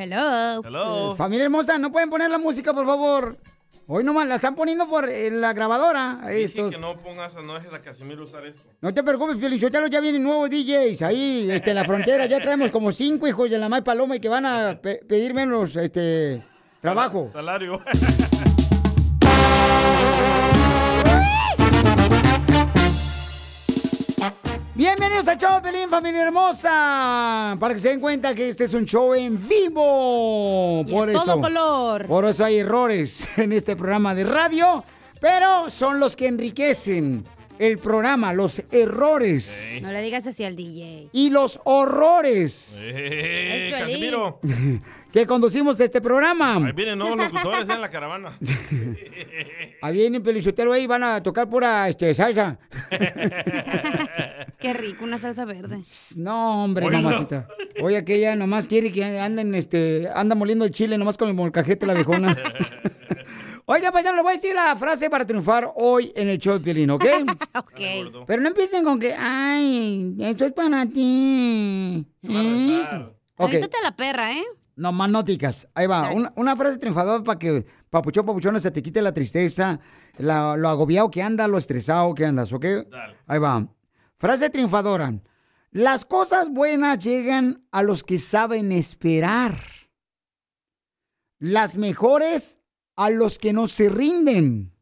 Hello. Hello. Eh, Familia hermosa, ¿no pueden poner la música, por favor? Hoy nomás la están poniendo por eh, la grabadora. Dije Estos. que no pongas, no dejes a Casimiro usar esto. No te preocupes, Felicitelo, ya vienen nuevos DJs ahí este, en la frontera. Ya traemos como cinco hijos de la May Paloma y que van a pe- pedir menos este, trabajo. Salario. Bienvenidos al show, Pelín, familia hermosa. Para que se den cuenta que este es un show en vivo. Y Por a eso. todo color. Por eso hay errores en este programa de radio, pero son los que enriquecen el programa, los errores No le digas así al DJ. y los horrores Eh, Es. Casimiro. que conducimos este programa. Ahí vienen nuevos locutores en la caravana. Ahí viene Pelichotero ahí, van a tocar pura este, salsa. Qué rico, una salsa verde. No, hombre, Oílo. mamacita. Oye, aquella nomás quiere que anden, este, anda moliendo el chile nomás con el molcajete la viejona. Oiga, paisano, le voy a decir la frase para triunfar hoy en el show de Piolín, ¿ok? Ok. Pero no empiecen con que, ay, esto es para ti. ¿Eh? Ok, Aviéntate a la perra, ¿eh? no más nóticas. Ahí va, una, una frase triunfadora para que, papuchón, papuchona, se te quite la tristeza, la- lo agobiado que anda, lo estresado que andas, ¿ok? Ahí va. Frase triunfadora. Las cosas buenas llegan a los que saben esperar. Las mejores a los que no se rinden.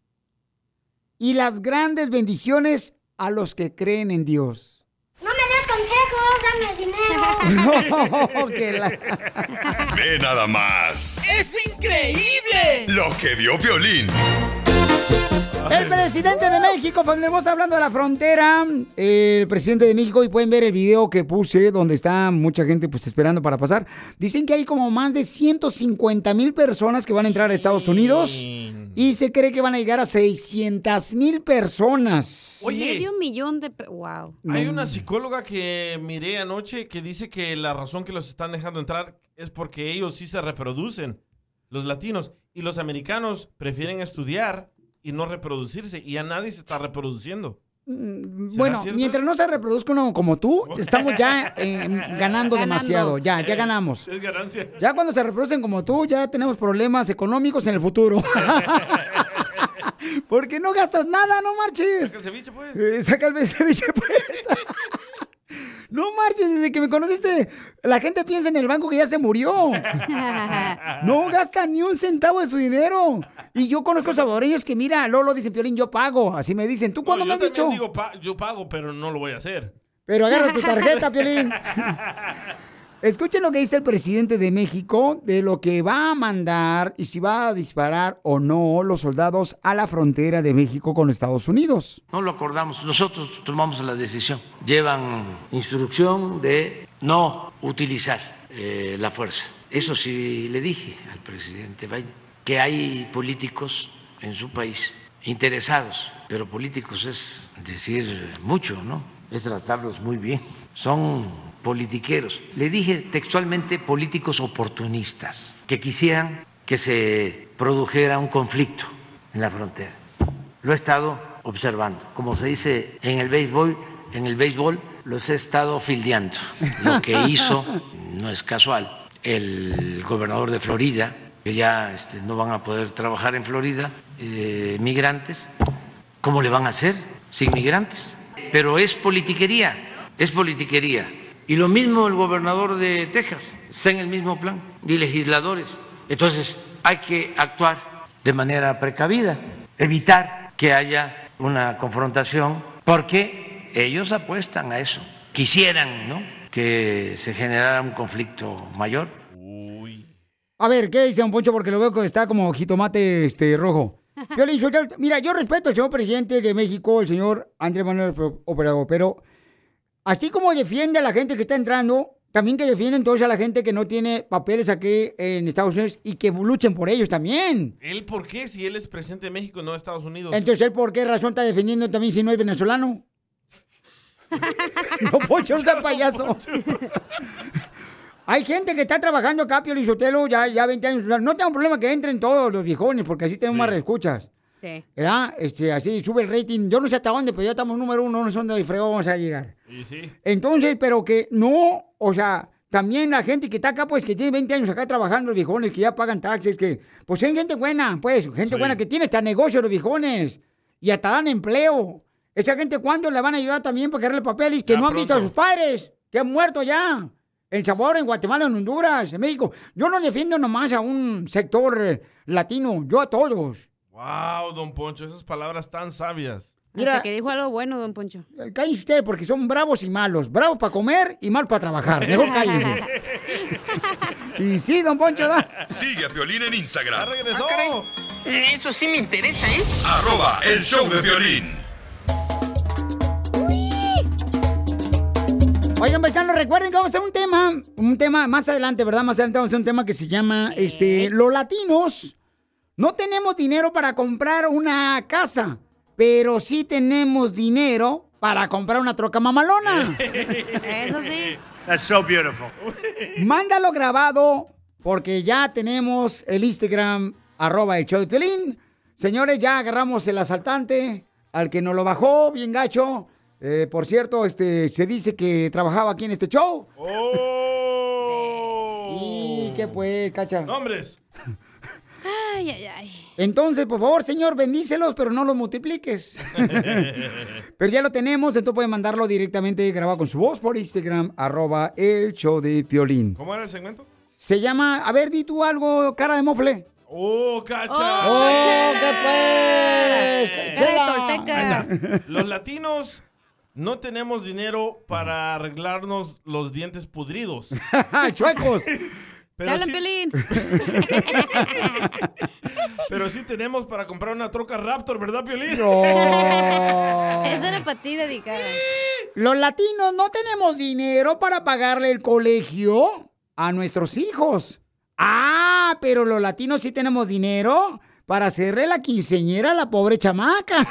Y las grandes bendiciones a los que creen en Dios. No me des consejos, dame dinero. No, que la- Ve nada más. ¡Es increíble! Lo que vio Violín. El presidente de México, familia hermosa, hablando de la frontera, eh, el presidente de México, y pueden ver el video que puse donde está mucha gente pues esperando para pasar. Dicen que hay como más de 150 mil personas que van a entrar a Estados Unidos y se cree que van a llegar a 600 mil personas. Oye. Medio millón de... Wow. Hay una psicóloga que miré anoche que dice que la razón que los están dejando entrar es porque ellos sí se reproducen, los latinos, y los americanos prefieren estudiar y no reproducirse, y a nadie se está reproduciendo. Mm, Bueno, cierto? mientras no se reproduzca uno como tú, estamos ya eh, ganando demasiado. Ya, ya ganamos. Es ganancia. Ya cuando se reproducen como tú, ya tenemos problemas económicos en el futuro. Porque no gastas nada, no marches. Saca el ceviche, pues. Eh, saca el ceviche, pues. No marches, desde que me conociste, la gente piensa en el banco que ya se murió. No gasta ni un centavo de su dinero. Y yo conozco salvadoreños que, mira, Lolo, dicen, Piolín, yo pago. Así me dicen, ¿tú cuándo No, me has dicho? digo, pa- yo pago, pero no lo voy a hacer. Pero agarra tu tarjeta, Piolín. Escuchen lo que dice el presidente de México de lo que va a mandar y si va a disparar o no los soldados a la frontera de México con Estados Unidos. No lo acordamos, nosotros tomamos la decisión. Llevan instrucción de no utilizar eh, la fuerza. Eso sí le dije al presidente Biden, que hay políticos en su país interesados, pero políticos es decir mucho, ¿no? Es tratarlos muy bien. Son politiqueros. Le dije textualmente políticos oportunistas, que quisieran que se produjera un conflicto en la frontera. Lo he estado observando. Como se dice en el béisbol, en el béisbol los he estado fildeando. Lo que hizo no es casual. El gobernador de Florida, que ya este, no van a poder trabajar en Florida, eh, migrantes, ¿cómo le van a hacer sin migrantes? Pero es politiquería, es politiquería. Y lo mismo el gobernador de Texas, está en el mismo plan, y legisladores. Entonces hay que actuar de manera precavida, evitar que haya una confrontación, porque ellos apuestan a eso. Quisieran, ¿no? Que se generara un conflicto mayor. A ver, ¿qué dice Don Poncho? Porque lo veo que está como jitomate este, rojo. Piolín Sotelo, mira, yo respeto al señor presidente de México, el señor Andrés Manuel Operador, pero así como defiende a la gente que está entrando, también que defiende entonces a la gente que no tiene papeles aquí en Estados Unidos y que luchen por ellos también. ¿Él por qué? Si él es presidente de México, no de Estados Unidos. Entonces, ¿él por qué razón está defendiendo también si no es venezolano? no, Poncho, no sea payaso. Hay gente que está trabajando acá, Pio Lizotelo, ya, ya 20 años. No tengo problema que entren todos los viejones, porque así tenemos más reescuchas. Sí. ¿Verdad? Este, así sube el rating. Yo no sé hasta dónde, pero ya estamos número uno, no sé dónde fregado vamos a llegar. Y sí. Entonces, pero que no, o sea, también la gente que está acá, pues, que tiene 20 años acá trabajando, los viejones, que ya pagan taxes, que, pues, hay gente buena, pues, gente Sí. buena que tiene hasta negocio los viejones y hasta dan empleo. Esa gente, ¿cuándo le van a ayudar también para quererle papeles que Ya no han visto a sus padres, que han muerto ya? En Sabor, en Guatemala, en Honduras, en México. Yo no defiendo nomás a un sector eh, latino, yo a todos. Wow, don Poncho, esas palabras tan sabias. Mira- Hasta que dijo algo bueno, don Poncho. Cállense ustedes porque son bravos y malos. Bravos para comer y mal para trabajar. Mejor cállense. y sí, don Poncho, da. Sigue a Piolín en Instagram. regresó. Eso sí me interesa, ¿eh? Arroba el show de violín. Oigan, paisanos, recuerden que vamos a hacer un tema, un tema más adelante, ¿verdad? Más adelante vamos a hacer un tema que se llama, este, los latinos no tenemos dinero para comprar una casa, pero sí tenemos dinero para comprar una troca mamalona. Eso sí. That's so beautiful. Mándalo grabado porque ya tenemos el Instagram, arroba el show de Piolín. Señores, ya agarramos el asaltante, al que nos lo bajó, bien gacho. Eh, por cierto, este, se dice que trabajaba aquí en este show. ¿Y qué pues, cacha? Nombres. Ay, ay, ay. Entonces, por favor, señor, bendícelos, pero no los multipliques. pero ya lo tenemos, entonces pueden mandarlo directamente grabado con su voz por Instagram, arroba el show de Piolín. ¿Cómo era el segmento? Se llama, a ver, di tú algo, cara de mofle. ¡Oh, cacha! ¡Oh, qué pues! Cara de. Los latinos no tenemos dinero para arreglarnos los dientes pudridos. ¡Chuecos! Pero hablan, sí, Piolín. pero sí tenemos para comprar una troca Raptor, ¿verdad, Piolín? No. Esa era para ti dedicada. Los latinos no tenemos dinero para pagarle el colegio a nuestros hijos. Ah, pero los latinos sí tenemos dinero para hacerle la quinceñera a la pobre chamaca.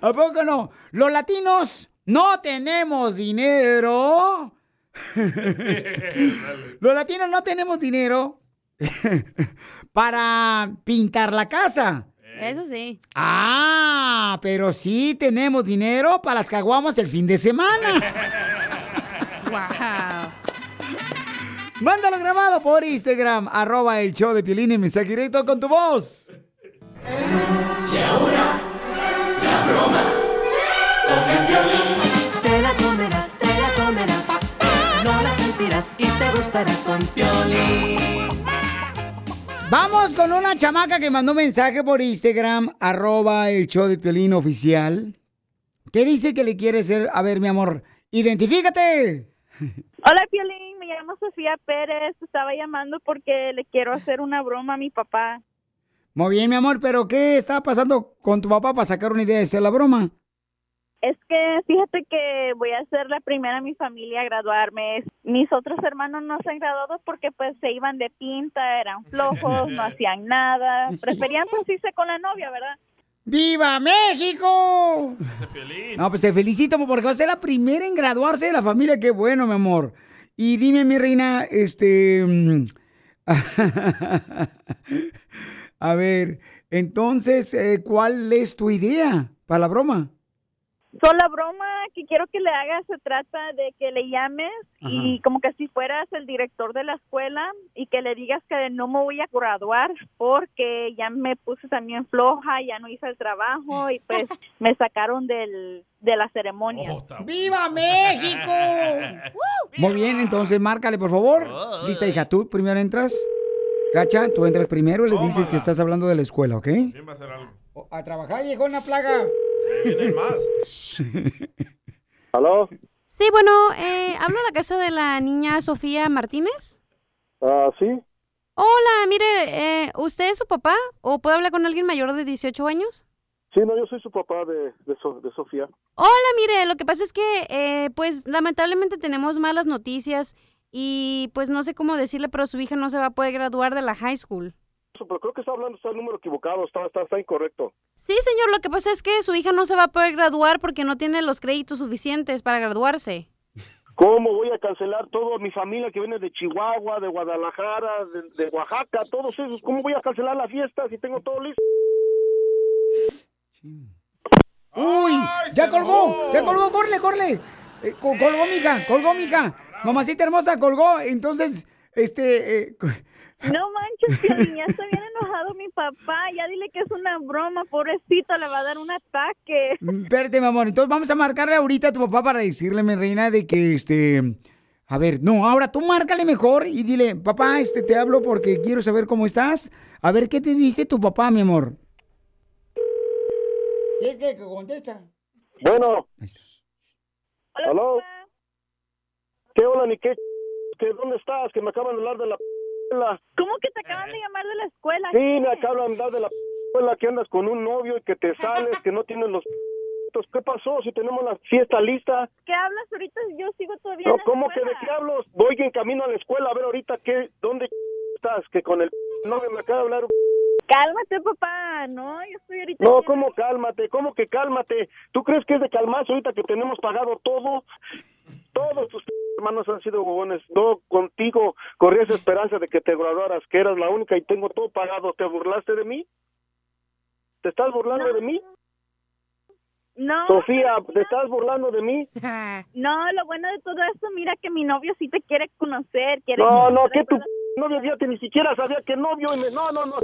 ¿A poco no? Los latinos no tenemos dinero. Los latinos no tenemos dinero para pintar la casa. Eso sí. Ah, pero sí tenemos dinero para las caguamas el fin de semana. Wow. Mándalo grabado por Instagram, arroba el show de Piolín y mensaje directo con tu voz. Te y te gustará con Piolín. Vamos con una chamaca que mandó un mensaje por Instagram, arroba el show de Piolín oficial. ¿Qué dice que le quiere hacer? A ver, mi amor, identifícate. Hola, Piolín. Me llamo Sofía Pérez. Estaba llamando porque le quiero hacer una broma a mi papá. Muy bien, mi amor, pero ¿qué está pasando con tu papá para sacar una idea de hacer la broma? Es que fíjate que voy a ser la primera en mi familia a graduarme. Mis otros hermanos no se han graduado porque pues se iban de pinta, eran flojos, no hacían nada. Preferían pues irse con la novia, ¿verdad? ¡Viva México! No, pues te felicito porque va a ser la primera en graduarse de la familia. Qué bueno, mi amor. Y dime, mi reina, este... mm, a ver, entonces, eh, ¿cuál es tu idea para la broma? So, la broma que quiero que le hagas se trata de que le llames y como que si fueras el director de la escuela y que le digas que no me voy a graduar porque ya me puse también floja, ya no hice el trabajo y pues me sacaron del, de la ceremonia. ¡Viva México! Muy bien, entonces márcale, por favor. Lista, hija, tú primero entras. Cacha, tú entras primero y le dices que estás hablando de la escuela, ¿ok? ¿Quién va a hacer algo? A trabajar, llegó una plaga. Vienen más. ¿Aló? Sí, bueno, eh, hablo a la casa de la niña Sofía Martínez. Ah, sí. Hola, mire, eh, ¿usted es su papá o puedo hablar con alguien mayor de 18 años? Sí, no, yo soy su papá de, de, So- de Sofía. Hola, mire, lo que pasa es que, eh, pues, lamentablemente tenemos malas noticias y, pues, no sé cómo decirle, pero su hija no se va a poder graduar de la high school. Pero creo que está hablando, está el número equivocado, está, está, está incorrecto. Sí, señor, lo que pasa es que su hija no se va a poder graduar porque no tiene los créditos suficientes para graduarse. ¿Cómo voy a cancelar toda mi familia que viene de Chihuahua, de Guadalajara, de, de Oaxaca, todos esos? ¿Cómo voy a cancelar la fiesta si tengo todo listo? ¡Uy! ¡Ya colgó! ¡Ya colgó! ¡Corre, corre! Eh, co- colgó, mija, colgó, mija. Mamacita hermosa, colgó. Entonces, este... eh, No manches, Piolín, ya está bien enojado mi papá. Ya dile que es una broma, pobrecito, le va a dar un ataque. Espérate, mi amor. Entonces vamos a marcarle ahorita a tu papá para decirle, mi reina, de que este. A ver, no, ahora tú márcale mejor y dile, papá, este te hablo porque quiero saber cómo estás. A ver qué te dice tu papá, mi amor. Es que contesta. Bueno. ¿Aló? ¿Qué hola ni qué? ¿Qué, ¿Dónde estás? Que me acaban de hablar de la escuela. ¿Cómo que te acaban de llamar de la escuela? Sí, me acaban de hablar de la escuela que andas con un novio y que te sales, que no tienes los... ¿Qué pasó? Si tenemos la fiesta lista. ¿Qué hablas ahorita? Yo sigo todavía No, en la ¿Cómo que de qué hablo? Voy en camino a la escuela a ver ahorita qué, dónde estás, que con el novio me acaba de hablar. Cálmate, papá. No, yo estoy ahorita... No, ¿cómo cálmate? ¿Cómo que cálmate? ¿Tú crees que es de calmarse ahorita que tenemos pagado todo? Todos tus hermanos han sido huevones. No, contigo corrí esa esperanza de que te graduaras, que eras la única y tengo todo pagado. ¿Te burlaste de mí? ¿Te estás burlando de mí? No. Sofía, ¿te estás burlando de mí? No, lo bueno de todo esto, mira que mi novio sí te quiere conocer. Quiere No, no, que tu novio ya que ni siquiera sabía que novio y me... No, no, no.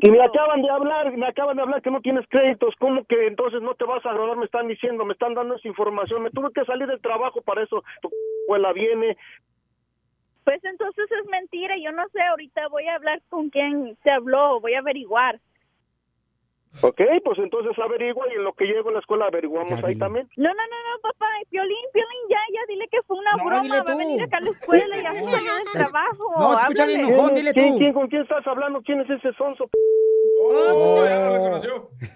Y me acaban de hablar, me acaban de hablar que no tienes créditos. ¿Cómo que entonces no te vas a graduar? Me están diciendo, me están dando esa información. Me tuve que salir del trabajo para eso. Tu escuela viene. Pues entonces es mentira. Yo no sé, ahorita voy a hablar con quien te habló. Voy a averiguar. Ok, pues entonces averigua y en lo que llego a la escuela averiguamos ahí también. No, no, no, no, papá. Piolín, Piolín, ya, ya, dile que fue una No, broma. Va a venir acá a la escuela y ya se salió del trabajo. No, escucha bien, enojón, dile ¿Quién, tú. quién, ¿Con quién estás hablando? ¿Quién es ese sonso?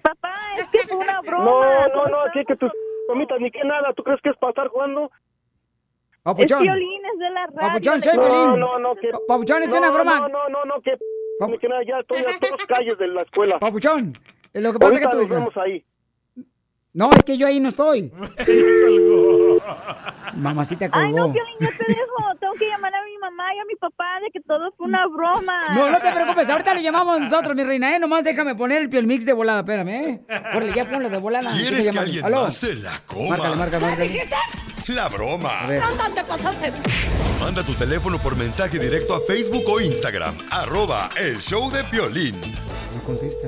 Papá, es que fue una broma. No, no, no, aquí que tus tomitas ni que nada. ¿Tú crees que es para estar jugando? Es Papuchón. Piolín, es de la radio. Papuchón, soy No, Pelín. no, no, que... Papuchón, es no, una broma. No, no, no, no, que... ni que nada, ya estoy a dos calles de la escuela. Papuchón, lo que pasa es que nos tú... vemos ahí. No, es que yo ahí no estoy. Mamacita Ay, colgó. no, Piolín, ya te dejo. Tengo que llamar a mi mamá y a mi papá de que todo fue una broma. No, no te preocupes, ahorita le llamamos nosotros, mi reina, ¿eh? Nomás déjame poner el piel mix de volada, espérame, ¿eh? Órale, ya ponlo de volada. ¿Quieres que alguien ¿Aló? más se la coma? Márcale, márcale, márcale. La broma. A ver. te pasaste? Manda tu teléfono por mensaje directo a Facebook o Instagram. Arroba el show de Piolín. No contesta.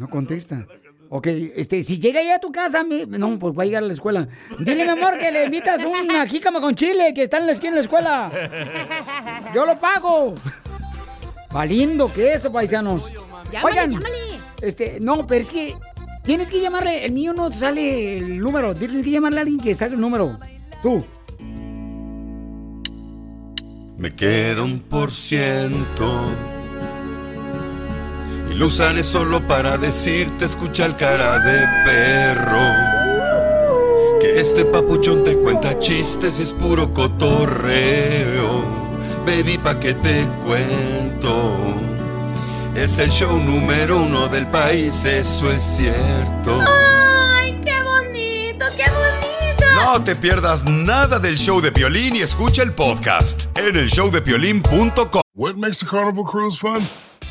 No contesta. Ok, este, si llega ya a tu casa, mi- no, pues va a llegar a la escuela. Dile, mi amor, que le invitas una jícama con chile que está en la esquina de la escuela. Yo lo pago. Valiendo que eso, paisanos. Llámale, Oigan, llámale. este, no, pero es que tienes que llamarle, el mío no sale el número, tienes que llamarle a alguien que salga el número. Tú. Me queda un por ciento. Lo usaré solo para decirte, escucha el cara de perro. Que este papuchón te cuenta chistes y es puro cotorreo. Baby, pa' que te cuento. Es el show número uno del país, eso es cierto. ¡Ay, qué bonito, qué bonito! No te pierdas nada del show de Piolín y escucha el podcast en el showdepiolín.com. What makes a carnival cruise fun?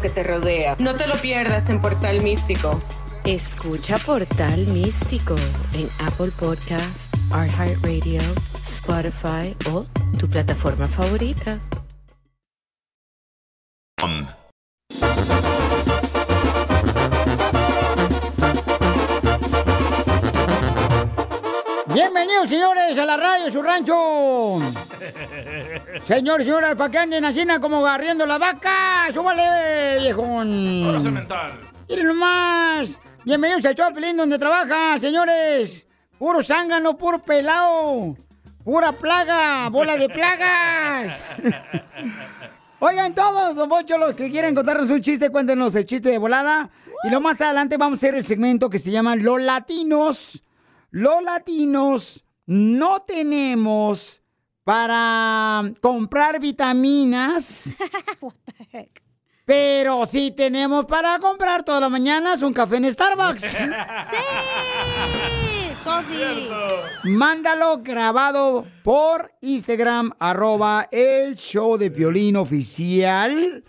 que te rodea. No te lo pierdas en Portal Místico. Escucha Portal Místico en Apple Podcast, iHeartRadio, Spotify o tu plataforma favorita. Bienvenidos, señores, a la radio, su rancho. Señores, señoras, para que anden así como garriendo la vaca. ¡Súbale, viejón! Ahora mental. Miren nomás. Bienvenidos al Choplin, donde trabaja, señores. Puro zángano, puro pelado. Pura plaga, bola de plagas. Oigan todos, don Poncho, los que quieren contarnos un chiste, cuéntenos el chiste de volada. Y lo más adelante vamos a hacer el segmento que se llama Los Latinos. Los latinos no tenemos para comprar vitaminas. Pero sí tenemos para comprar todas las mañanas un café en Starbucks. ¡Sí! ¡Coffee! Mándalo grabado por Instagram, arroba el show de Piolín oficial.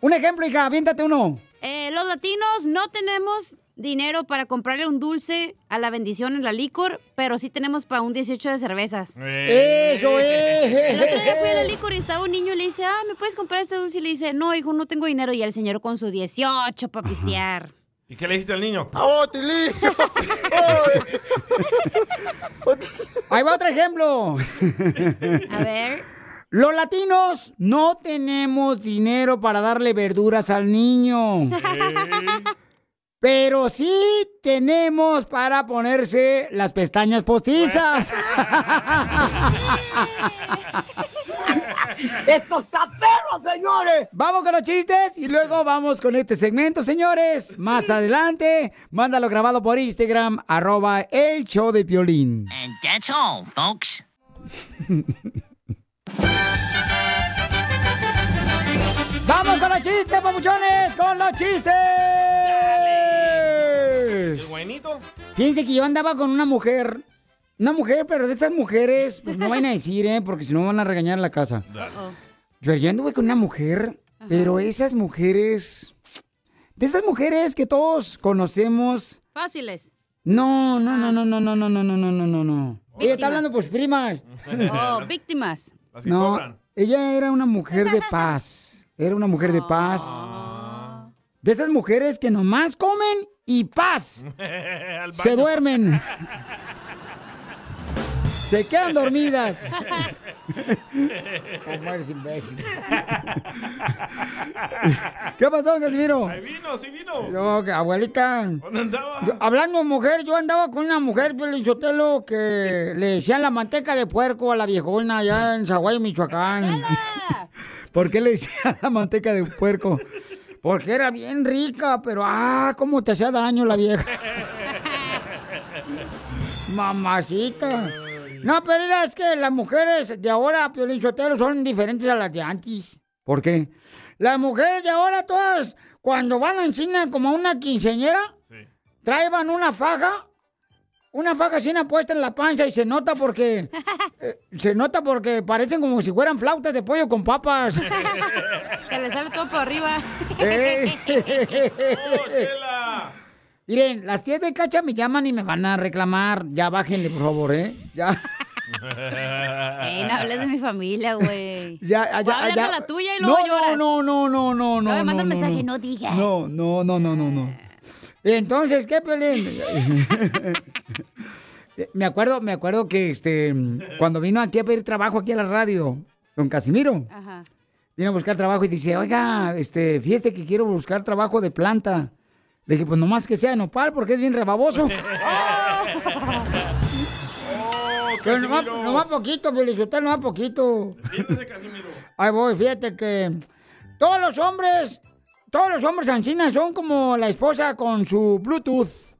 Un ejemplo, hija, aviéntate uno. Eh, los latinos no tenemos dinero para comprarle un dulce a la bendición en la licor, pero sí tenemos para un 18 de cervezas. ¡Eso es! El otro día fui a la licor y estaba un niño y le dice, ah, ¿me puedes comprar este dulce? Y le dice, no, hijo, no tengo dinero. Y el señor con su 18 para pistear. ¿Y qué le dijiste al niño? ¡Oh, Tilín! Ahí va otro ejemplo. A ver. Los latinos no tenemos dinero para darle verduras al niño. Pero sí tenemos para ponerse las pestañas postizas. ¡Esto está perro, señores! Vamos con los chistes y luego vamos con este segmento, señores. Más adelante, mándalo grabado por Instagram, arroba el show de Piolín. And that's all, folks. ¡Vamos con los chistes, papuchones! ¡Con los chistes! ¿El guainito? Fíjense que yo andaba con una mujer. Una mujer, pero de esas mujeres, pues no vayan a decir, ¿eh? Porque si no van a regañar la casa. Yo, yo anduve con una mujer, pero esas mujeres. De esas mujeres que todos conocemos. Fáciles. No, no, no, no, no, no, no, no, no, no, no, no, no. Ella está hablando por sus primas. Oh, víctimas. No, ella era una mujer de paz. Era una mujer de paz. De esas mujeres que nomás comen y paz. Se duermen. Se quedan dormidas. ¿Cómo eres imbécil? ¿Qué pasó, Casimiro? Ahí vino, sí vino. Yo, que- abuelita. ¿Dónde andaba? yo- hablando de mujer, yo andaba con una mujer, Sotelo, que le decían la manteca de puerco a la viejona allá en Zaguay, Michoacán. ¿Por qué le decían la manteca de puerco? Porque era bien rica, pero ah, cómo te hacía daño la vieja. Mamacita. No, pero mira, es que las mujeres de ahora, Piolín son diferentes a las de antes. ¿Por qué? Las mujeres de ahora todas, cuando van a encina como a una quinceñera, traen una faja, una faja sin puesta en la panza y se nota porque, eh, se nota porque parecen como si fueran flautas de pollo con papas. Se le sale todo por arriba. Miren, las tías de cacha me llaman y me van a reclamar. Ya bájenle, por favor, ¿eh? Ya. Ey, no hables de mi familia, güey. Ya, ya, ya. la tuya y luego no, lloras. No, no, no, no, no, Luego me no. manda un no, mensaje, no. no digas. No, no, no, no, no, no. Entonces, ¿qué pelín? me acuerdo, me acuerdo que este cuando vino aquí a pedir trabajo aquí a la radio, don Casimiro. Ajá. viene a buscar trabajo y dice, oiga, este, fíjese que quiero buscar trabajo de planta. Le dije, pues nomás que sea de nopal porque es bien rebaboso. Pero nomás, nomás poquito, Felicitán, nomás poquito. Ahí voy, fíjate que todos los hombres, todos los hombres ancinas son como la esposa con su Bluetooth.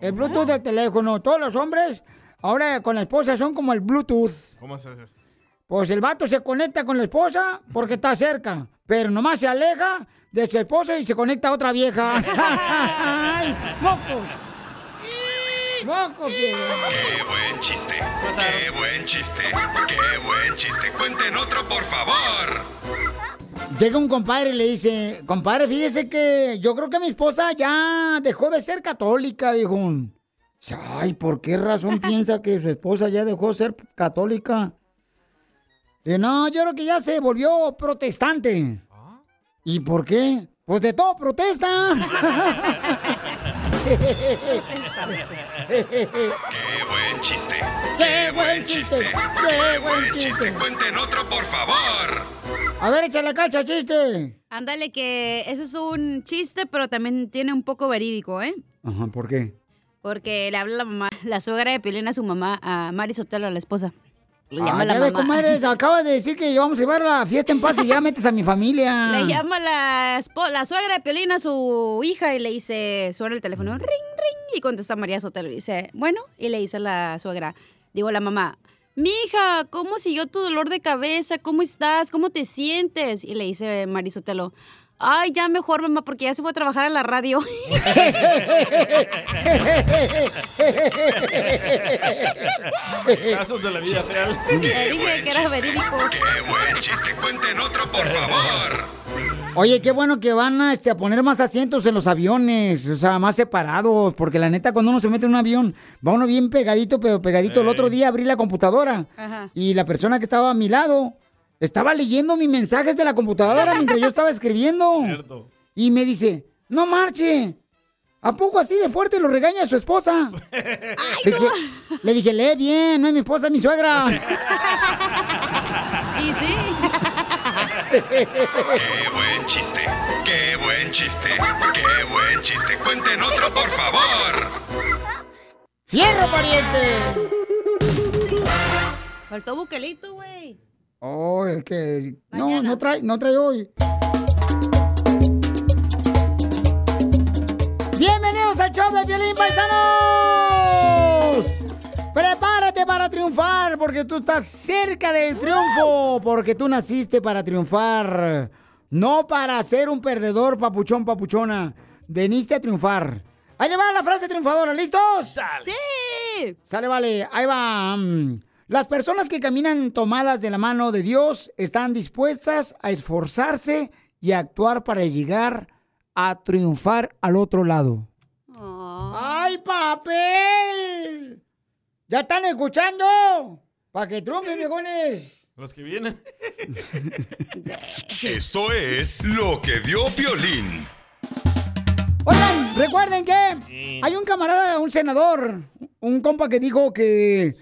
El Bluetooth del teléfono. Todos los hombres, ahora con la esposa son como el Bluetooth. ¿Cómo se hace? Pues el vato se conecta con la esposa porque está cerca, pero nomás se aleja de su esposo y se conecta a otra vieja. ¡Ay, moco! ¡Moco, Qué buen chiste, qué buen chiste, qué buen chiste. Cuenten otro, por favor. Llega un compadre y le dice, compadre, fíjese que yo creo que mi esposa ya dejó de ser católica, dijo. Ay, ¿por qué razón piensa que su esposa ya dejó de ser católica? Dice, no, yo creo que ya se volvió protestante. ¿Y por qué? Pues de todo protesta. Qué buen chiste, ¡Qué buen chiste! ¡Qué buen chiste! Cuenten otro, por favor. A ver, échale cacha, chiste. Ándale, que ese es un chiste, pero también tiene un poco verídico, ¿eh? Ajá, ¿por qué? Porque le habla la mamá, la suegra de Piolín a su mamá, a Mari Sotelo, a la esposa. Le Ah, llama la ya ves, mamá. comadre, acabas de decir que vamos a llevar la fiesta en paz y ya metes a mi familia. Le llama la, la suegra de Piolín a su hija y le dice, suena el teléfono, ring, ring, y contesta María Sotelo y dice, bueno, y le dice la suegra, digo la mamá, mi hija, ¿cómo siguió tu dolor de cabeza? ¿Cómo estás? ¿Cómo te sientes? Y le dice María Sotelo, ay, ya mejor, mamá, porque ya se fue a trabajar a la radio. Casos de la vida real. Le dije que era verídico. Qué buen chiste. Cuenten otro, por favor. Oye, qué bueno que van a, este, a poner más asientos en los aviones, o sea, más separados, porque la neta cuando uno se mete en un avión, va uno bien pegadito, pero pegadito. El otro día abrí la computadora Ajá. y la persona que estaba a mi lado estaba leyendo mis mensajes de la computadora mientras yo estaba escribiendo. Y me dice, no marche, ¿a poco así de fuerte lo regaña su esposa? le, dije, le dije, lee bien, no es mi esposa, es mi suegra. y sí. Qué buen chiste, qué buen chiste, qué buen chiste. Cuenten otro, por favor. ¡Cierro, pariente! Faltó buquelito, güey. Oh, es que no, no trae, no trae hoy. Bienvenidos al show de Violín Paisanos. Prepárate para triunfar porque tú estás cerca del triunfo, porque tú naciste para triunfar, no para ser un perdedor, papuchón, papuchona. Veniste a triunfar. Ahí le va la frase triunfadora, ¿listos? Sí. Sale, vale, ahí va. Las personas que caminan tomadas de la mano de Dios están dispuestas a esforzarse y a actuar para llegar a triunfar al otro lado. ¡Ay, papel! ¿Ya están escuchando? Para que triunfen, viejones. Los que vienen. Esto es lo que vio Piolín. Oigan, recuerden que hay un camarada, un senador, un compa que dijo que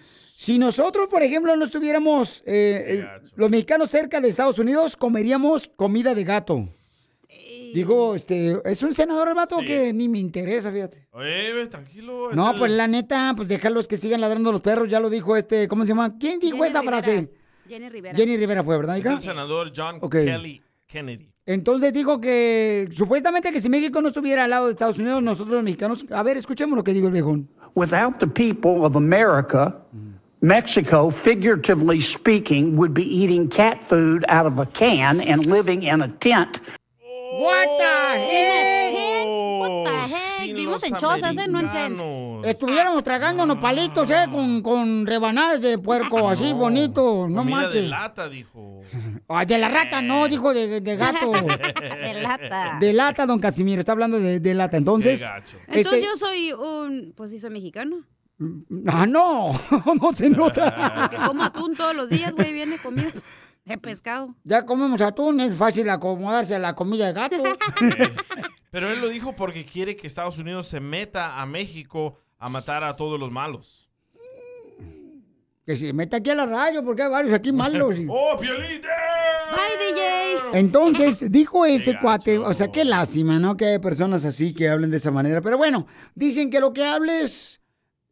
si nosotros, por ejemplo, no estuviéramos eh, eh, los mexicanos cerca de Estados Unidos, comeríamos comida de gato. Digo, este, es un senador el vato que ni me interesa, fíjate. Oye, tranquilo. No, el- pues la neta, pues dejarlos que sigan ladrando los perros, ya lo dijo este, ¿cómo se llama? ¿Quién dijo Jenny esa Rivera. frase? Jenny Rivera. Jenny Rivera fue, ¿verdad, Es el senador John Ok. Kelly Kennedy. Entonces dijo que supuestamente que si México no estuviera al lado de Estados Unidos, nosotros los mexicanos, a ver, escuchemos lo que dijo el viejón. Without the people of America, Mexico, figuratively speaking, would be eating cat food out of a can and living in a tent. What the heck? What the heck? Vivimos en chozas, ¿eh? No en tents. Estuviéramos tragándonos palitos, ¿eh? Con, con rebanadas de puerco, así bonito, no Comida de manches. lata, dijo. Ay, de la rata, no, dijo de, de gato. De lata. De lata, don Casimiro, está hablando de, de lata. Entonces, Entonces este- yo soy un... Pues sí, soy mexicano. Ah, no, no se nota. Porque como atún todos los días, güey, viene comida de pescado. Ya comemos atún, es fácil acomodarse a la comida de gato. Pero él lo dijo porque quiere que Estados Unidos se meta a México a matar a todos los malos. Que se meta aquí a la radio, porque hay varios aquí malos. y- ¡Oh, Piolín! ¡Ay, DJ! Entonces, dijo ese cuate, o sea, qué lástima, ¿no? Que hay personas así que hablen de esa manera. Pero bueno, dicen que lo que hables,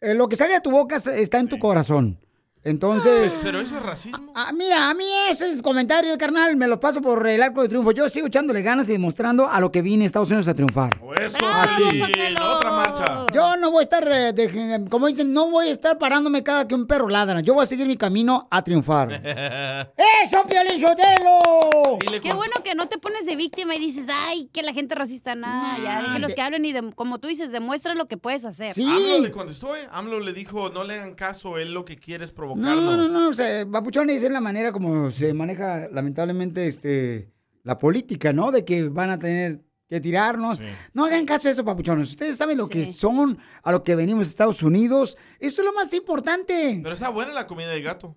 lo que sale de tu boca está en tu corazón. Entonces, Pero eso es racismo. ah, mira, a mí ese comentario, carnal, me lo paso por el arco de triunfo. Yo sigo echándole ganas y demostrando a lo que vine a Estados Unidos a triunfar. Eso, Así. Piolín, la otra marcha. Yo no voy a estar, eh, de- como dicen, no voy a estar parándome cada que un perro ladra. Yo voy a seguir mi camino a triunfar. ¡Eso, Piolín Sotelo! Qué bueno que no te pones de víctima y dices, ay, que la gente racista, nada, ya, déjenlos que hablen y de- como tú dices, demuestra lo que puedes hacer. AMLO le contestó, ¿eh? AMLO le dijo, no le hagan caso, él lo que quiere es provocarnos. No, no, no, o sea, papuchones es la manera como se maneja lamentablemente este la política, ¿no? De que van a tener que tirarnos. No hagan caso de eso, papuchones. Ustedes saben lo que son, a lo que venimos a Estados Unidos. Eso es lo más importante. Pero está buena la comida de gato.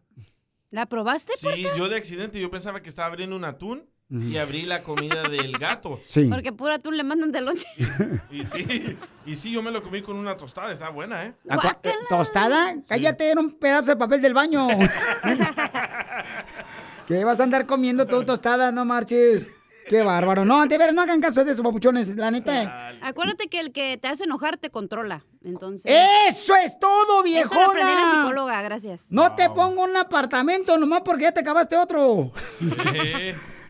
¿La probaste? Sí, yo de accidente, yo pensaba que estaba abriendo un atún y abrí la comida del gato. Sí. Porque pura tú le mandan de lonche. Y sí, y sí, yo me lo comí con una tostada, está buena, ¿eh? ¿A cua- eh, ¿Tostada? Cállate, era un pedazo de papel del baño. ¿Qué vas a andar comiendo tú tostada? No marches. Qué bárbaro. No, de veras, no hagan caso de eso, papuchones. La neta. Acuérdate que el que te hace enojar te controla. Entonces. ¡Eso es todo, Eso lo aprendí en la viejona! psicóloga, gracias. No te pongo un apartamento nomás porque ya te acabaste otro.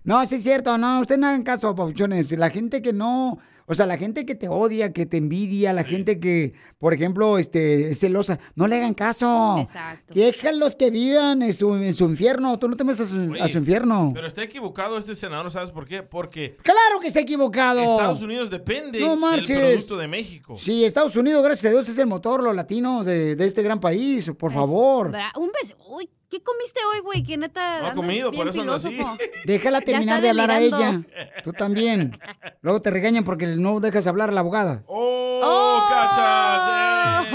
No, sí es cierto, no, ustedes no hagan caso, papuchones. La gente que no, o sea, la gente que te odia, que te envidia, la gente que, por ejemplo, este, es celosa, no le hagan caso. Exacto. Déjalos que vivan en su, en su infierno, tú no te metas a su, a su infierno. Pero está equivocado este senador, ¿sabes por qué? Porque Claro que está equivocado. Estados Unidos depende No del producto de México. Sí, Estados Unidos, gracias a Dios, es el motor, los latinos de, de este gran país, por favor. Bra- Un beso. Uy, ¿qué comiste hoy, güey? Que neta. No andas comido, bien por eso filósofo. Déjala Ya terminar de hablar a ella. Tú también. Luego te regañan porque no dejas hablar a la abogada. ¡Oh,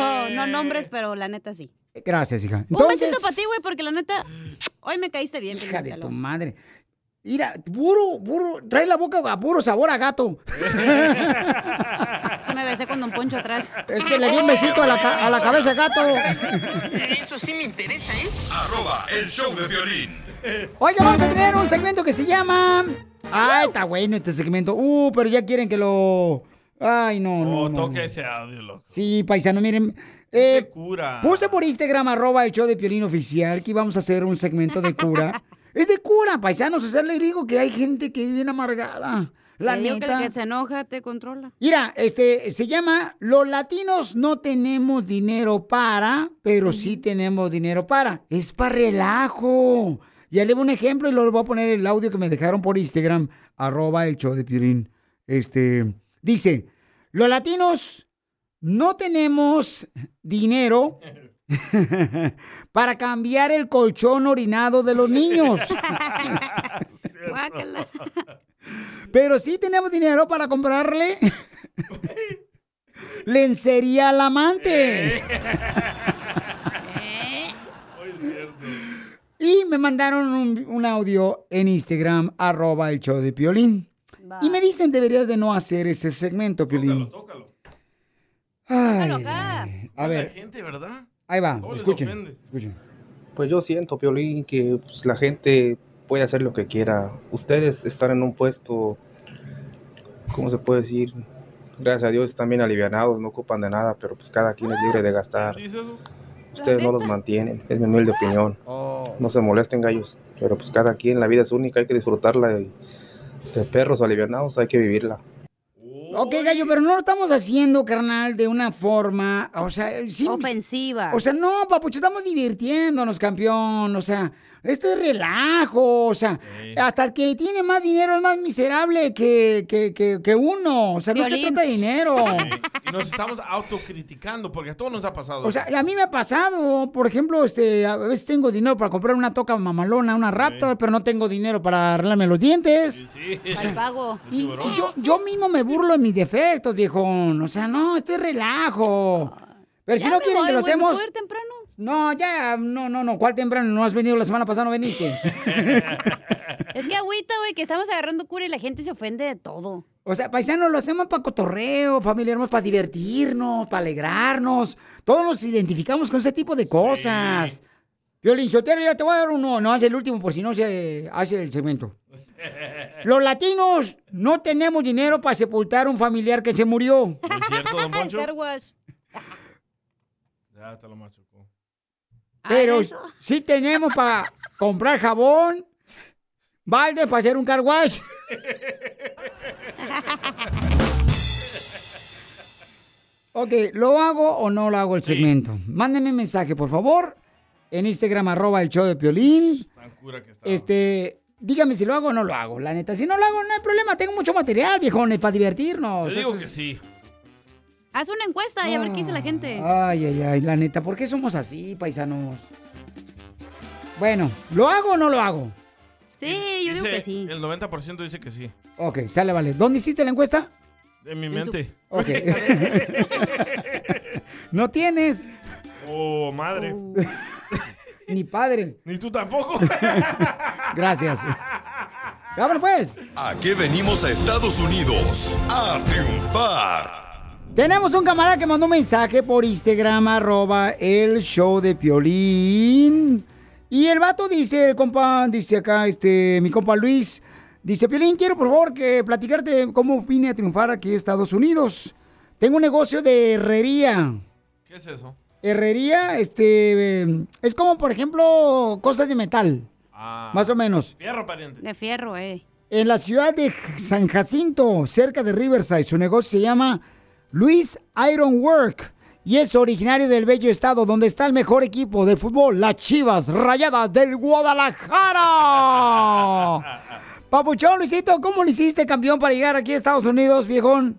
Oh, no nombres, pero la neta sí. Gracias, hija. Un Entonces, besito para ti, güey, porque la neta, hoy me caíste bien. hija de tu madre. Mira, puro, puro, trae la boca a puro sabor a gato. Es que me besé con Don Poncho atrás. Es que le di un besito a la, ca- a la cabeza de gato. Eso sí me interesa, ¿eh? Arroba el show de violín. Oiga, vamos a tener un segmento que se llama. Ay, está bueno este segmento. Uh, pero ya quieren que lo. Ay, no, no. Oh, no, toca no. ese audio, loco. Sí, paisano, miren. eh, Cura. Puse por Instagram, arroba el show de Piolín Oficial, que íbamos a hacer un segmento de cura. es de cura, paisanos. O sea, les digo que hay gente que bien amargada. La digo que neta. el que se enoja te controla. Mira, este, se llama Los latinos no tenemos dinero para, pero sí tenemos dinero para. Es para relajo. Ya le voy un ejemplo y luego voy a poner el audio que me dejaron por Instagram, arroba el show de Piolín. Este, dice, los latinos no tenemos dinero para cambiar el colchón orinado de los niños. Pero sí tenemos dinero para comprarle lencería al amante. Y me mandaron un, un audio en Instagram, arroba el show de Piolín. Y me dicen, deberías de no hacer este segmento, Piolín. Ay, a ver, gente, ¿verdad? Ahí va, ¿Cómo les escuchen. Pues yo siento, Piolín, que pues, la gente puede hacer lo que quiera. Ustedes están en un puesto, ¿cómo se puede decir? Gracias a Dios están bien alivianados, no ocupan de nada, pero pues cada quien es libre de gastar. Ustedes no los mantienen, es mi humilde opinión. No se molesten, gallos, pero pues cada quien, la vida es única, hay que disfrutarla y de perros alivianados hay que vivirla. Ok, gallo, pero no lo estamos haciendo, carnal, de una forma, o sea, sí, Ofensiva. O sea, no, papucho, estamos divirtiéndonos, campeón. O sea, esto es relajo. O sea, hasta el que tiene más dinero es más miserable que, que, que, que uno. O sea, no se trata de dinero. Y nos estamos autocriticando porque a todos nos ha pasado. O sea, a mí me ha pasado, por ejemplo, este, a veces tengo dinero para comprar una toca mamalona, una Raptor, pero no tengo dinero para arreglarme los dientes. Sí. O sea, pago. Y, y yo, yo mismo me burlo de mis defectos, viejón. O sea, no, esto es relajo. Pero si no quieren voy, que lo güey, ¿me hacemos. temprano? No, ya, no, no, no. ¿Cuál temprano? No has venido la semana pasada, no veniste. Es que agüita, güey, que estamos agarrando cura y la gente se ofende de todo. O sea, paisanos, lo hacemos para cotorreo, familia hermosa, para divertirnos, para alegrarnos. Todos nos identificamos con ese tipo de cosas. Violín Sotelo, ya te voy a dar uno. No, hace el último por si no se hace el segmento. Los latinos no tenemos dinero para sepultar a un familiar que se murió. ¿Es cierto, don Poncho? Ya te lo machucó. Pero sí tenemos para comprar jabón, balde para hacer un car wash. ok, ¿lo hago o no lo hago el segmento? Mándenme un mensaje, por favor, en Instagram, arroba el show de Piolín. Tan cura que está. Este, dígame si lo hago o no lo hago. La neta, si no lo hago, no hay problema. Tengo mucho material, viejones, para divertirnos. Yo digo Eso que es- sí. Haz una encuesta y a ver qué dice la gente. Ay, ay, ay, la neta, ¿por qué somos así, paisanos? Bueno, ¿lo hago o no lo hago? Sí, yo digo Dice- que sí. El 90% dice que sí. Ok, sale, vale. ¿Dónde hiciste la encuesta? En mi mente. Ok. no tienes Oh, madre. ni padre. Ni tú tampoco. Gracias. Vámonos pues. ¿A qué venimos a Estados Unidos? A triunfar. Tenemos un camarada que mandó un mensaje por Instagram, arroba el show de Piolín. Y el vato dice, el compa, dice acá, este, mi compa Luis, dice, Piolín, quiero por favor que platicarte cómo vine a triunfar aquí en Estados Unidos. Tengo un negocio de herrería. ¿Qué es eso? Herrería, este, eh, es como, por ejemplo, cosas de metal, Ah. más o menos. Fierro, pariente. De fierro, eh. En la ciudad de San Jacinto, cerca de Riverside, su negocio se llama Luis Iron Work y es originario del bello estado donde está el mejor equipo de fútbol, las Chivas Rayadas del Guadalajara. Papuchón, Luisito, ¿cómo lo hiciste campeón para llegar aquí a Estados Unidos, viejón?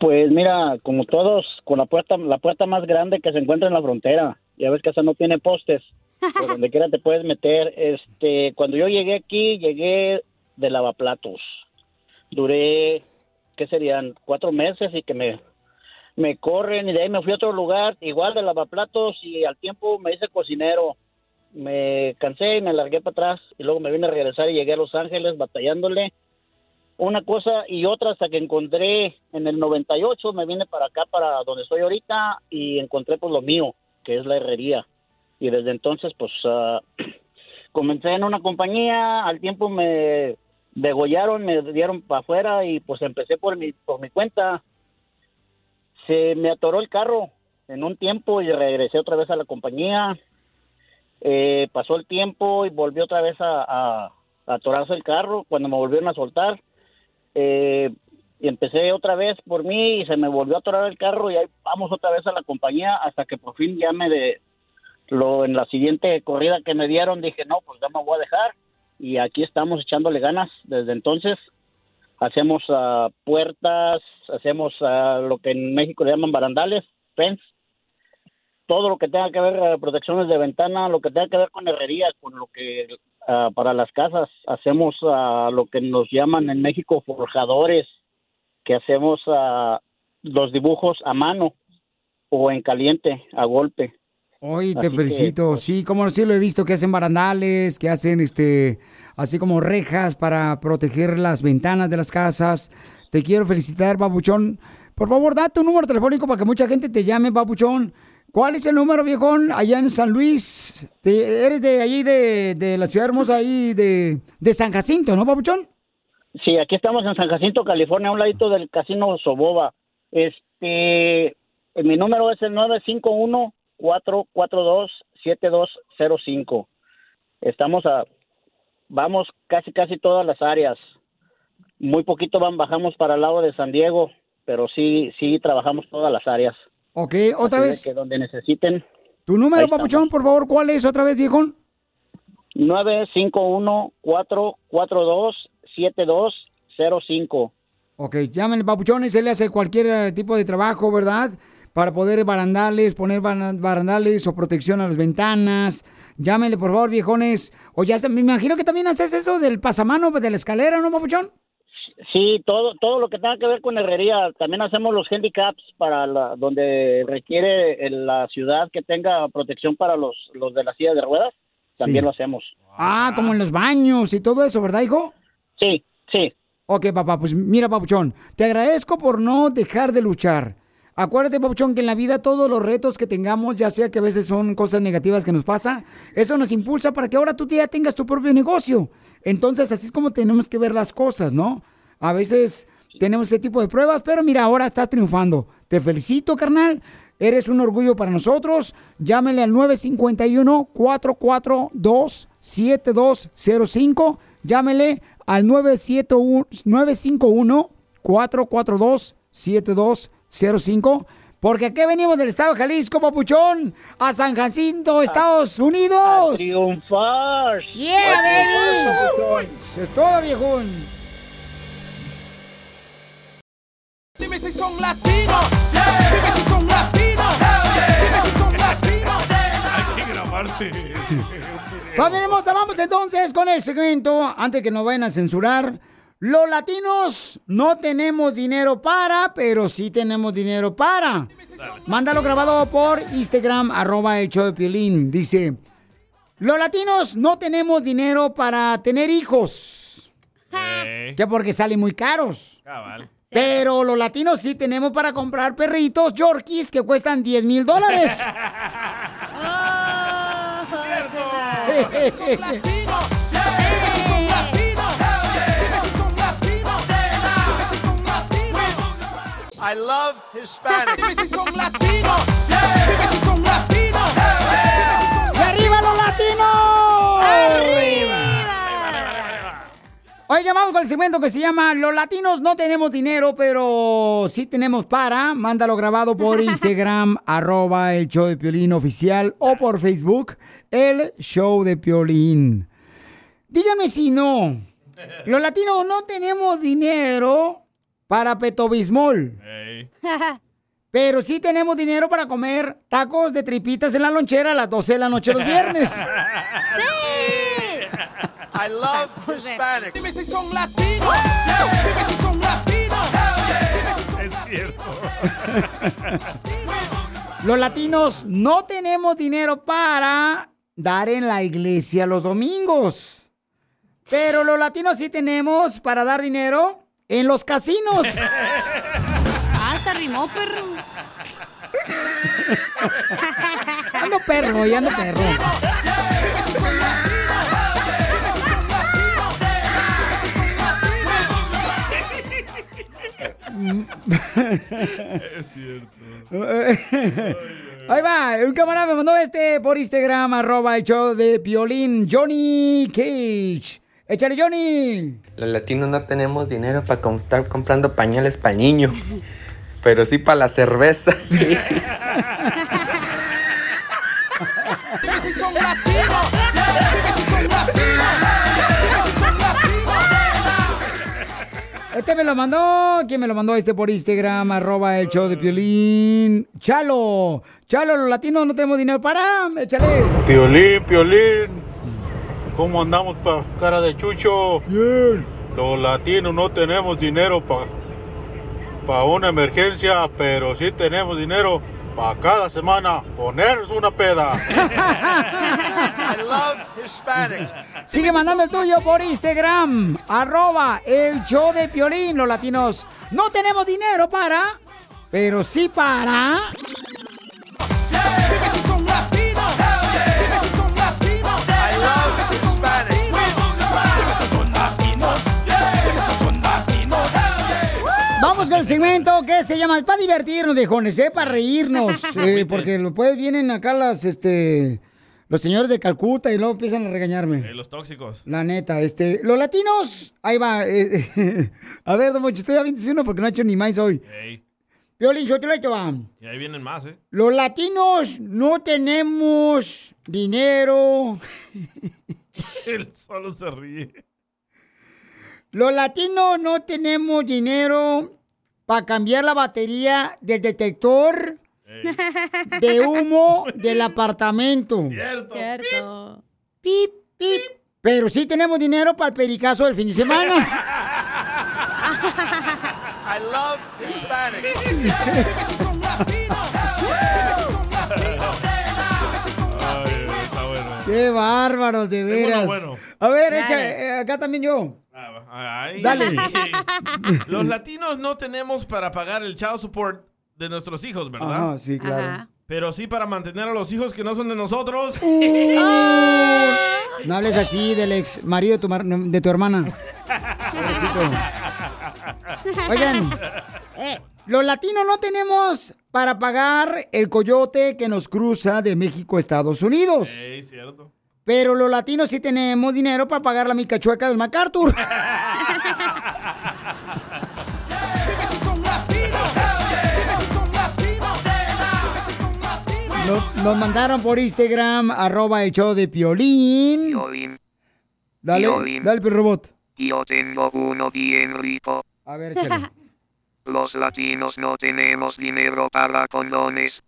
Pues mira, como todos, con la puerta, la puerta más grande que se encuentra en la frontera. Ya ves que esa no tiene postes. Por donde quiera te puedes meter. Este, cuando yo llegué aquí, llegué de lavaplatos. Duré, ¿qué serían? Cuatro meses y que me, me corren y de ahí me fui a otro lugar, igual de lavaplatos y al tiempo me hice cocinero. Me cansé y me largué para atrás y luego me vine a regresar y llegué a Los Ángeles batallándole una cosa y otra hasta que encontré en el 98 me vine para acá para donde estoy ahorita y encontré pues lo mío que es la herrería y desde entonces pues ah, comencé en una compañía al tiempo me degollaron me dieron para afuera y pues empecé por mi por mi cuenta. Se me atoró el carro en un tiempo y regresé otra vez a la compañía. Eh, pasó el tiempo y volvió otra vez a, a- a atorarse el carro cuando me volvieron a soltar. Eh, y empecé otra vez por mí y se me volvió a atorar el carro y ahí vamos otra vez a la compañía hasta que por fin ya me de lo en la siguiente corrida que me dieron dije no pues ya me voy a dejar y aquí estamos echándole ganas. Desde entonces hacemos ah, puertas hacemos ah, lo que en México le llaman barandales fence. Todo lo que tenga que ver eh, protecciones de ventana, lo que tenga que ver con herrería, con lo que ah, para las casas. Hacemos ah, lo que nos llaman en México forjadores, que hacemos ah, los dibujos a mano o en caliente, a golpe. Hoy te que, felicito. sí, como sí lo he visto que hacen barandales, que hacen este, así como rejas para proteger las ventanas de las casas. Te quiero felicitar, Babuchón. Por favor, da tu número telefónico para que mucha gente te llame, Babuchón. ¿Cuál es el número, viejón? Allá en San Luis. Te- eres de allí, de, de la ciudad hermosa ahí, de, de San Jacinto, ¿no, Babuchón? Sí, aquí estamos en San Jacinto, California, a un ladito del Casino Soboba. Este, mi número es el 951-442-7205. Estamos a, vamos casi, casi todas las áreas. Muy poquito van, bajamos para el lado de San Diego, pero sí, sí trabajamos todas las áreas. Ok, otra Así vez. Que donde necesiten. Tu número. Papuchón, por favor, ¿cuál es otra vez, viejón? 951-442-7205. Ok, llámenle papuchón y se le hace cualquier eh, tipo de trabajo, ¿verdad? Para poder barandales, poner barandales o protección a las ventanas. Llámenle, por favor, viejones. O ya, se- me imagino que también haces eso del pasamano, de la escalera, ¿no, papuchón? Sí, todo todo lo que tenga que ver con herrería. También hacemos los handicaps para la, donde requiere la ciudad que tenga protección para los, los de la silla de ruedas. También Sí. lo hacemos. Ah, como en los baños y todo eso, ¿verdad, hijo? Sí, sí. Ok, papá, pues mira, papuchón, te agradezco por no dejar de luchar. Acuérdate, Papuchón, que en la vida todos los retos que tengamos, ya sea que a veces son cosas negativas que nos pasa, eso nos impulsa para que ahora tú ya tengas tu propio negocio. Entonces, así es como tenemos que ver las cosas, ¿no? A veces tenemos ese tipo de pruebas, pero mira, ahora estás triunfando. Te felicito, carnal. Eres un orgullo para nosotros. Llámele al 951-442-7205. Llámele al 971 951-442-7205. Porque aquí venimos del estado de Jalisco, papuchón, a San Jacinto, Estados Unidos. triunfar. Yeah, baby. Eso es todo, viejón. Dime si son latinos. Dime si son latinos. Dime si son latinos. Hay que grabarte. Familia hermosa, vamos entonces con el segmento, antes que nos vayan a censurar. Los latinos no tenemos dinero para, pero sí tenemos dinero para. Mándalo grabado por Instagram, arroba el show de Piolín. Dice, los latinos no tenemos dinero para tener hijos. Que porque salen muy caros. Cabal. Pero los latinos sí tenemos para comprar perritos Yorkies que cuestan 10 mil dólares. Son latinos. I love Hispanic. Dime si son latinos. Dime si son latinos. Dime si son ¡Y arriba los latinos! ¡Arriba! Hoy llamamos con el segmento que se llama Los latinos no tenemos dinero, pero sí tenemos para. Mándalo grabado por Instagram, arroba el show de Piolín oficial o por Facebook, el show de Piolín. Díganme si no. Los latinos no tenemos dinero para petobismol. Pero sí tenemos dinero para comer tacos de tripitas en la lonchera a las 12 de la noche los viernes. I love Hispanic. Dime si son latinos. Dime si son latinos. Dime si son Es cierto. Los latinos no tenemos dinero para dar en la iglesia los domingos. Pero los latinos sí tenemos para dar dinero en los casinos. Ah, hasta rimó, perro. ando perro, y ando perro. Es cierto. Ahí va, un camarada me mandó este por Instagram, arroba el show de Piolín, Johnny Cage. Échale, Johnny. Los latinos no tenemos dinero para estar comprando pañales para el niño, pero sí para la cerveza. Dime si son latinos. Dime si son latinos. Dime si son latinos. Este me lo mandó, ¿quién me lo mandó? Este por Instagram, arroba el show de Piolín. Chalo, Chalo, los latinos no tenemos dinero para, échale. Piolín, Piolín. ¿Cómo andamos pa' cara de chucho? Bien. Los latinos no tenemos dinero para pa una emergencia, pero sí tenemos dinero para cada semana ponernos una peda. I love Hispanics. Sigue mandando el tuyo por Instagram, arroba el show de Piolín. Los latinos no tenemos dinero para, pero sí para... Dime si son Vamos con el segmento que se llama para divertirnos, viejones, ¿eh? para reírnos, eh, porque después vienen acá las, este, los señores de Calcuta y luego empiezan a regañarme. Eh, los tóxicos. La neta, este, los latinos, ahí va, eh, a ver, don Moncho, usted a 21 porque no ha hecho ni más hoy. Ey, Violín, yo te lo he hecho, va. y ahí vienen más, ¿eh? Los latinos no tenemos dinero. Él solo se ríe. Los latinos no tenemos dinero para cambiar la batería del detector de humo del apartamento. Cierto. Cierto. Pip, pip. Pero sí tenemos dinero para el pericazo del fin de semana. I love Hispanics. Qué bárbaros, de veras. bueno. A ver, echa, eh, acá también yo. Ay. Dale. Los latinos no tenemos para pagar el child support de nuestros hijos, ¿verdad? Ajá, sí, claro. Ajá. Pero sí para mantener a los hijos que no son de nosotros. No hables así del ex marido de tu, mar- de tu hermana. Oigan, los latinos no tenemos para pagar el coyote que nos cruza de México a Estados Unidos. Ey, cierto. Pero los latinos sí tenemos dinero para pagar la mica chueca del MacArthur. Nos, nos mandaron por Instagram, arroba el show de Piolín. Piolín. Dale, Piolín. dale, robot. Yo tengo uno bien rico. A ver, échale. Los latinos no tenemos dinero para condones.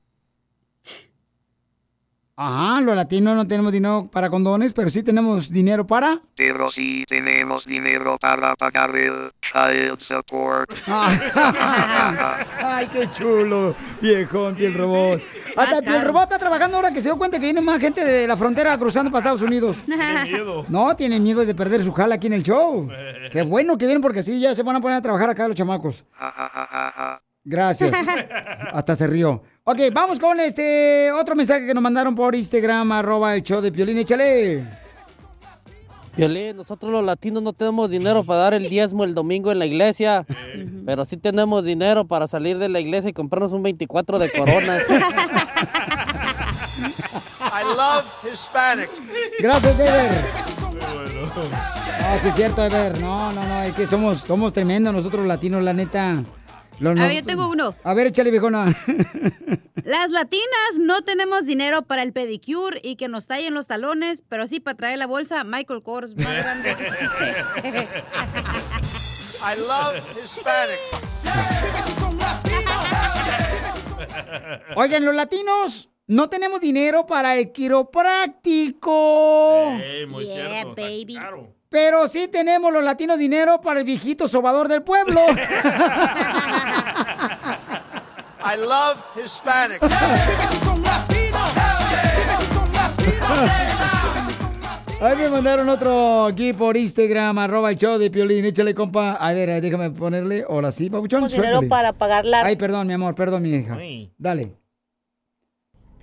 Ajá, los latinos no tenemos dinero para condones, pero sí tenemos dinero para... Pero sí tenemos dinero para pagar el child support. Ay, qué chulo, viejón, Piel Robot. Hasta Piel Robot está trabajando ahora que se dio cuenta que viene más gente de la frontera cruzando para Estados Unidos. Tiene miedo. No, tienen miedo de perder su jala aquí en el show. Qué bueno que vienen porque así ya se van a poner a trabajar acá los chamacos. Gracias. Hasta se rió. Ok, vamos con este otro mensaje que nos mandaron por Instagram, arroba el show de Piolín. Échale. Violín, nosotros los latinos no tenemos dinero para dar el diezmo el domingo en la iglesia, pero sí tenemos dinero para salir de la iglesia y comprarnos un 24 de coronas. I love Hispanics. Gracias, Ever. No, sí es cierto, Ever. No, no, no, es que somos, somos tremendos nosotros latinos, la neta. Los A ver, yo tengo uno. A ver, échale, viejona. Las latinas no tenemos dinero para el pedicure y que nos tallen los talones, pero sí para traer la bolsa Michael Kors más grande que existe. I love Hispanics. Oigan, los latinos no tenemos dinero para el quiropráctico. Ey, muy Yeah, cierto. baby. Pero sí tenemos los latinos dinero para el viejito sobador del pueblo. I love Hispanics. Ahí me mandaron otro aquí por Instagram, arroba el show de Piolín. Échale, compa. A ver, déjame ponerle. Ahora sí, papuchón. Tenemos dinero para pagar la- Ay, perdón, mi amor, perdón, mi hija. Dale.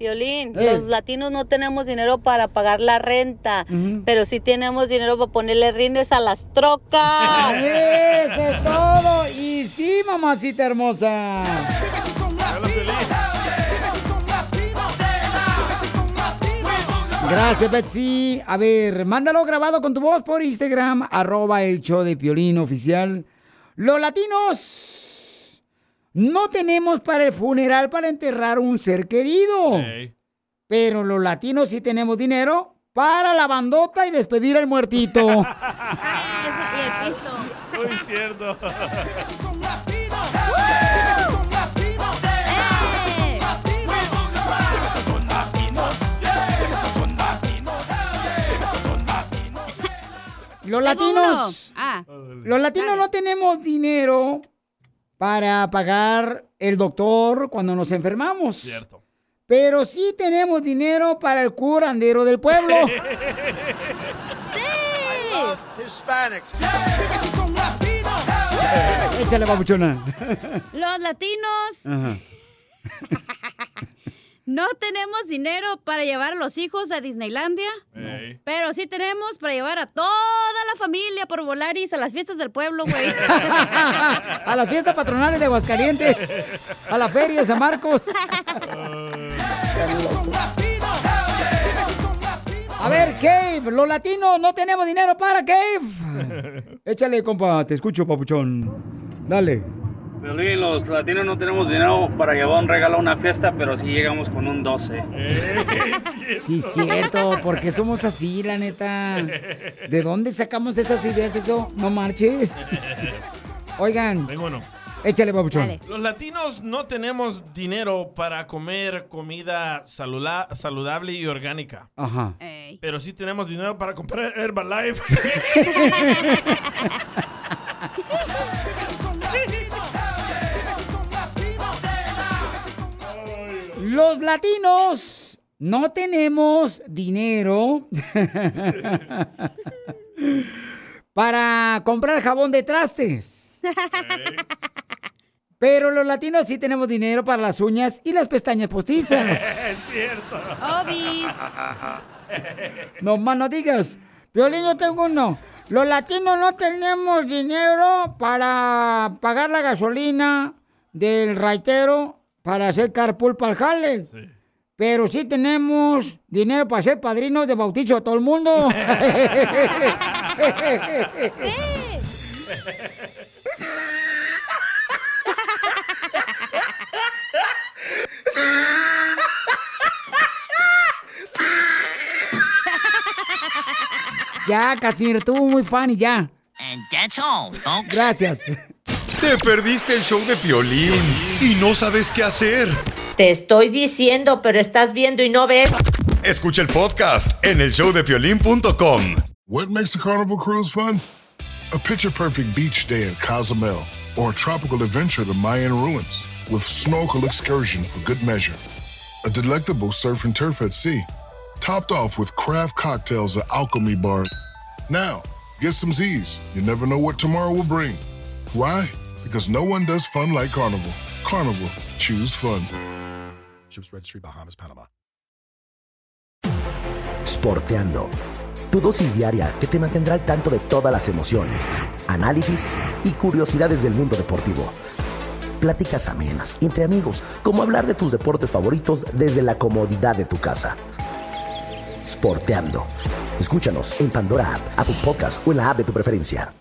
Piolín, Eh. los latinos no tenemos dinero para pagar la renta, pero sí tenemos dinero para ponerle rines a las trocas. Eso es todo. Y sí, mamacita hermosa. Gracias, Betsy. A ver, mándalo grabado con tu voz por Instagram, arroba el show de Piolín oficial. Los latinos no tenemos para el funeral para enterrar un ser querido. Pero los latinos sí tenemos dinero para la bandota y despedir al muertito. y el pisto. Muy cierto. Los Tengo latinos. uno. Ah. Los latinos no tenemos dinero para pagar el doctor cuando nos enfermamos. Cierto. Pero sí tenemos dinero para el curandero del pueblo. I love Hispanics. Échale, babuchona. Los latinos Ajá. no tenemos dinero para llevar a los hijos a Disneylandia, pero sí tenemos para llevar a toda la familia por Volaris a las fiestas del pueblo, güey. A las fiestas patronales de Aguascalientes. A la feria de San Marcos. A ver, Cave, los latinos no tenemos dinero para Cave. Échale, compa, te escucho, papuchón. Dale. Violín, los latinos no tenemos dinero para llevar un regalo a una fiesta, pero sí llegamos con un 12. Sí, cierto, porque somos así, la neta. ¿De dónde sacamos esas ideas, eso? No marches. Oigan, Tengo uno. échale, papuchón. Los latinos no tenemos dinero para comer comida salula- saludable y orgánica. Ajá. Pero sí tenemos dinero para comprar Herbalife. Los latinos no tenemos dinero para comprar jabón de trastes. Pero los latinos sí tenemos dinero para las uñas y las pestañas postizas. es cierto. Obis. No más no digas. Violín, yo tengo uno. Los latinos no tenemos dinero para pagar la gasolina del raitero para hacer carpool para el jale. Pero sí tenemos dinero para ser padrinos de bautizo a todo el mundo. ya, Casimiro, estuvo muy fan y ya. And that's all, folks. Gracias. Te perdiste el show de Piolín y no sabes qué hacer. Te estoy diciendo, pero estás viendo y no ves. Escucha el podcast en el showdepiolín.com. What makes a carnival cruise fun? A picture perfect beach day in Cozumel or a tropical adventure to Mayan ruins with snorkel excursion for good measure. A delectable surf and turf at sea, topped off with craft cocktails at Alchemy Bar. Now, get some Z's. You never know what tomorrow will bring. Why? Because no one does fun like Carnival. Carnival, choose fun. Ships Registry, Bahamas, Panama. Sporteando. Tu dosis diaria que te mantendrá al tanto de todas las emociones, análisis y curiosidades del mundo deportivo. Pláticas amenas entre amigos, como hablar de tus deportes favoritos desde la comodidad de tu casa. Sporteando. Escúchanos en Pandora App, Apple Podcast o en la app de tu preferencia.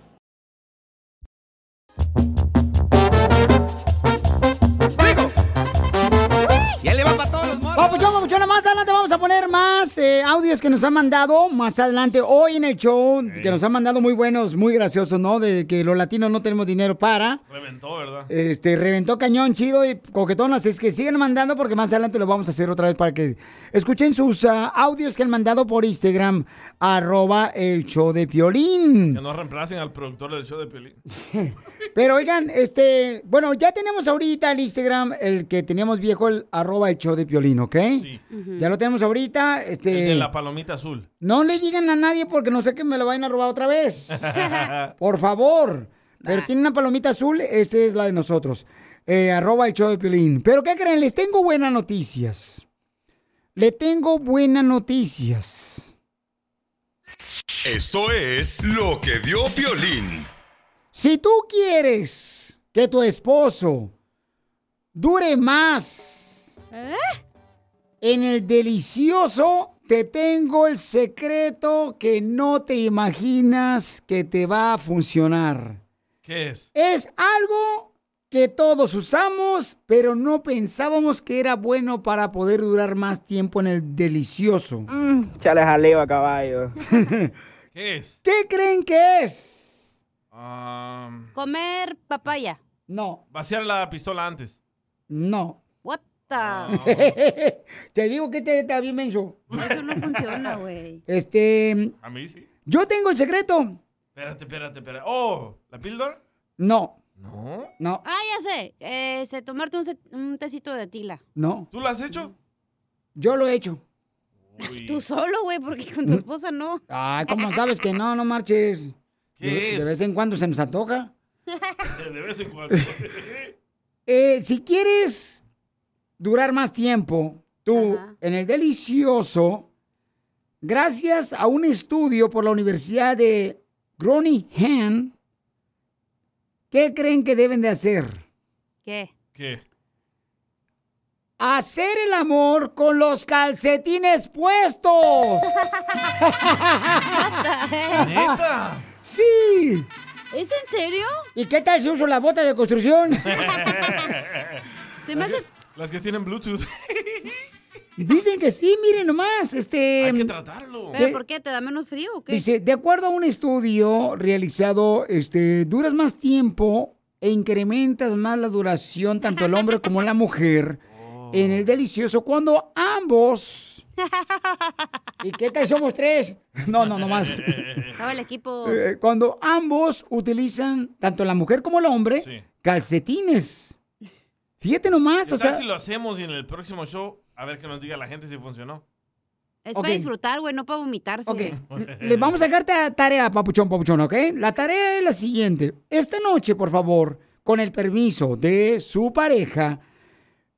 Papuchona, más adelante vamos a poner más eh, audios que nos han mandado. Más adelante, hoy en el show, que nos han mandado muy buenos, muy graciosos, ¿no? De que los latinos no tenemos dinero para. Reventó, ¿verdad? Este, reventó cañón, chido y coquetón. Así es que siguen mandando porque más adelante lo vamos a hacer otra vez para que escuchen sus ah, audios que han mandado por Instagram, arroba el show de Piolín. Que no reemplacen al productor del show de Pelín. Pero oigan, este, bueno, ya tenemos ahorita el Instagram, el que teníamos viejo, el arroba el show de Piolín, ¿ok? Ya lo tenemos ahorita, este... El de la palomita azul. No le digan a nadie porque no sé que me lo vayan a robar otra vez. Por favor. Pero tiene una palomita azul, esta es la de nosotros. Eh, arroba el show de Piolín. Pero ¿qué creen? Les tengo buenas noticias. Le tengo buenas noticias. Esto es lo que vio Piolín. Si tú quieres que tu esposo dure más en el delicioso, te tengo el secreto que no te imaginas que te va a funcionar. ¿Qué es? Es algo que todos usamos, pero no pensábamos que era bueno para poder durar más tiempo en el delicioso. Chale jaleo a caballo. ¿Qué es? ¿Qué creen que es? Um, Comer papaya. No. vaciar la pistola antes. No. What the? te digo que te está bien menso. Eso no funciona, güey. Este, A mí sí. yo tengo el secreto. Espérate, espérate, espérate. Oh, ¿la píldora? No, No. no, Ah, ya sé. Este, tomarte un, un tecito de tila. no. ¿Tú lo has hecho? Yo lo he hecho. Tú solo, güey, porque con tu esposa no. Ay, ¿cómo sabes que no? No marches. ¿Qué de, es? de vez en cuando se nos antoja. De vez en cuando. Eh, si quieres durar más tiempo, tú, en el delicioso, gracias a un estudio por la Universidad de Groningen, ¿qué creen que deben de hacer? ¿Qué? ¿Qué? Hacer el amor con los calcetines puestos. ¿Neta? Sí. ¿Es en serio? ¿Y qué tal si uso la bota de construcción? Se me hace... Las que tienen Bluetooth. Dicen que sí, miren nomás. Este, Hay que tratarlo. ¿Pero por qué? ¿Te da menos frío o qué? Dice, de acuerdo a un estudio realizado, este, duras más tiempo e incrementas más la duración tanto el hombre como la mujer en el delicioso cuando ambos. ¿Y qué tal somos tres? No, no, no más. Estaba el equipo. Eh, Cuando ambos utilizan, tanto la mujer como el hombre, Sí. calcetines. Fíjate nomás, ¿Qué o tal sea. si lo hacemos y en el próximo show, a ver que nos diga la gente si funcionó? Es para disfrutar, güey, no para vomitarse. Ok, les vamos a dejar ta- tarea, papuchón, papuchón, ¿ok? La tarea es la siguiente. Esta noche, por favor, con el permiso de su pareja,